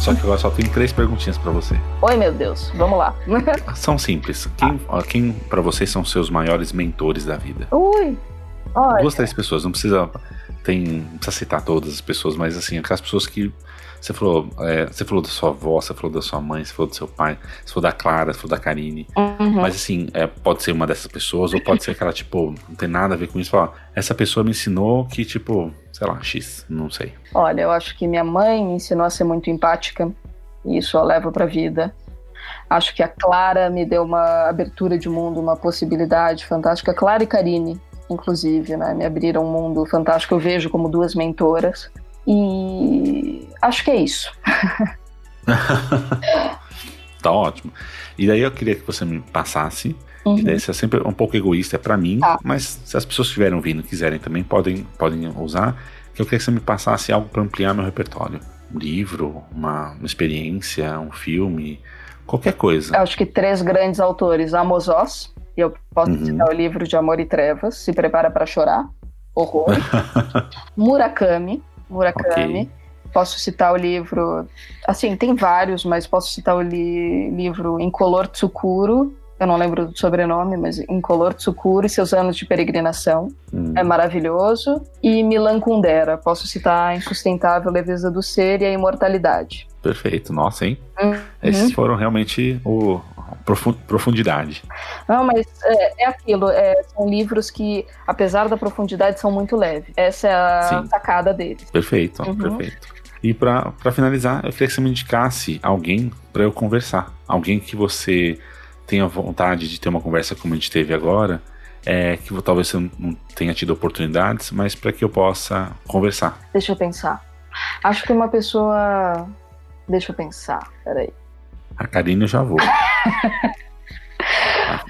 Só que agora só tem três perguntinhas para você. Oi, meu Deus, vamos lá. são simples. Quem, ah. quem para vocês são seus maiores mentores da vida? Ui. Olha. Duas, três pessoas, não precisa tem não precisa citar todas as pessoas, mas assim, aquelas pessoas que você falou, é, você falou da sua avó, você falou da sua mãe, você falou do seu pai, você falou da Clara, você falou da Karine. Uhum. Mas assim, é, pode ser uma dessas pessoas, ou pode ser aquela, [laughs] tipo, não tem nada a ver com isso. Fala, essa pessoa me ensinou que, tipo, sei lá, X, não sei. Olha, eu acho que minha mãe me ensinou a ser muito empática, e isso eu levo pra vida. Acho que a Clara me deu uma abertura de mundo, uma possibilidade fantástica. Clara e Karine, inclusive, né? Me abriram um mundo fantástico. Eu vejo como duas mentoras. E acho que é isso. [laughs] tá ótimo. E daí eu queria que você me passasse. Uhum. E daí isso é sempre um pouco egoísta para mim, tá. mas se as pessoas estiverem ouvindo quiserem também, podem, podem usar. Que eu queria que você me passasse algo para ampliar meu repertório. Um livro, uma, uma experiência, um filme, qualquer coisa. Eu acho que três grandes autores: Amos Oz, eu posso uhum. citar o livro de Amor e Trevas, Se Prepara para Chorar, Horror. [laughs] Murakami, Murakami. Okay. Posso citar o livro, assim, tem vários, mas posso citar o li livro Incolor Tsukuro, eu não lembro do sobrenome, mas Incolor Tsukuro e seus anos de peregrinação. Hum. É maravilhoso. E Milan Kundera, posso citar Insustentável Leveza do Ser e a Imortalidade. Perfeito, nossa, hein? Uhum. Esses foram realmente o, profundidade. Não, mas é, é aquilo, é, são livros que, apesar da profundidade, são muito leves. Essa é a Sim. sacada deles. Perfeito, uhum. perfeito. E para finalizar, eu queria que você me indicasse alguém para eu conversar. Alguém que você tenha vontade de ter uma conversa como a gente teve agora, é, que talvez você não tenha tido oportunidades, mas para que eu possa conversar. Deixa eu pensar. Acho que uma pessoa. Deixa eu pensar, peraí. A Karine eu já vou. [laughs]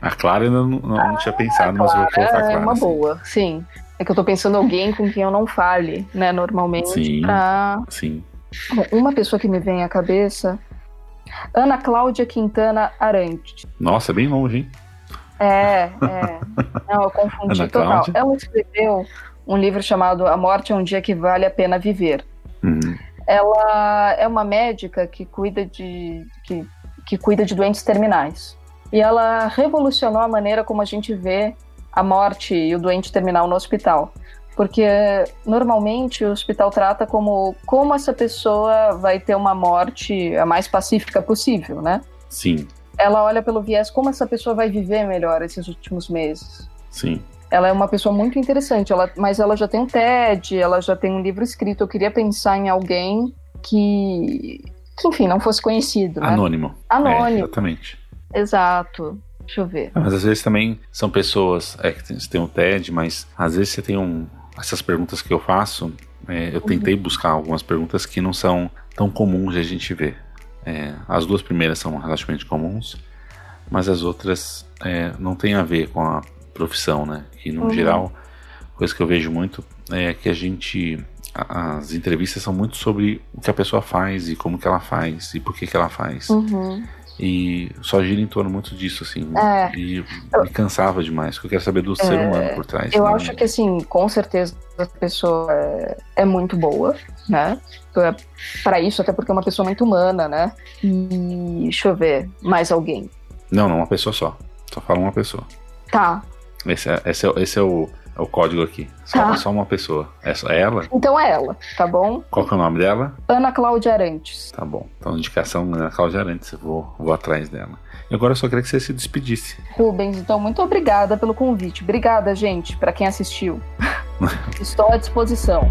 a, Clara eu não, não, não tinha pensado, mas vou colocar a Clara. É uma boa, sim. É que eu tô pensando alguém com quem eu não fale, né, normalmente. Sim, pra... sim. Uma pessoa que me vem à cabeça, Ana Cláudia Quintana Arantes. Nossa, é bem longe, hein? É, [laughs] é. Não, eu confundi Ana total. Cláudia? Ela escreveu um livro chamado A Morte é um Dia que Vale a Pena Viver. Uhum. Ela é uma médica que cuida de, que que cuida de doentes terminais. E ela revolucionou a maneira como a gente vê a morte e o doente terminal no hospital. Porque normalmente o hospital trata como como essa pessoa vai ter uma morte a mais pacífica possível, né? Sim. Ela olha pelo viés como essa pessoa vai viver melhor esses últimos meses. Sim. Ela é uma pessoa muito interessante, ela, mas ela já tem um TED, ela já tem um livro escrito. Eu queria pensar em alguém que, que enfim, não fosse conhecido. Né? Anônimo. Anônimo. É, exatamente. Exato. Deixa eu ver. Mas às vezes também são pessoas, é que tem um TED, mas às vezes você tem um. Essas perguntas que eu faço, é, eu tentei uhum. buscar algumas perguntas que não são tão comuns de a gente ver. É, as duas primeiras são relativamente comuns, mas as outras é, não tem a ver com a profissão, né? Que no uhum. geral, coisa que eu vejo muito é que a gente as entrevistas são muito sobre o que a pessoa faz e como que ela faz e por que que ela faz. Uhum. E só gira em torno muito disso, assim. É. E me cansava demais, porque eu quero saber do é. ser humano por trás. Eu né? acho que, assim, com certeza a pessoa é, é muito boa, né? Para isso, até porque é uma pessoa muito humana, né? E deixa eu ver, mais alguém. Não, não, uma pessoa só. Só fala uma pessoa. Tá. Esse é, esse é, esse é o é o código aqui. Só, tá. só uma pessoa. É só ela? Então é ela, tá bom? Qual que é o nome dela? Ana Cláudia Arantes. Tá bom. Então, indicação Ana Cláudia Arantes. Eu vou, vou atrás dela. E agora eu só queria que você se despedisse. Rubens, então, muito obrigada pelo convite. Obrigada, gente, para quem assistiu. [laughs] Estou à disposição.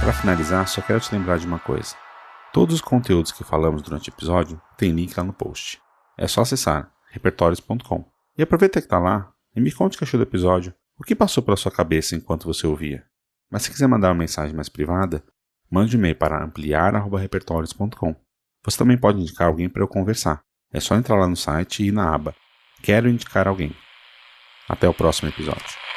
Para finalizar, só quero te lembrar de uma coisa. Todos os conteúdos que falamos durante o episódio tem link lá no post. É só acessar repertórios.com. E aproveita que está lá e me conte o que achou do episódio, o que passou pela sua cabeça enquanto você ouvia. Mas se quiser mandar uma mensagem mais privada, mande um e-mail para ampliar.repertórios.com. Você também pode indicar alguém para eu conversar. É só entrar lá no site e ir na aba Quero indicar alguém. Até o próximo episódio.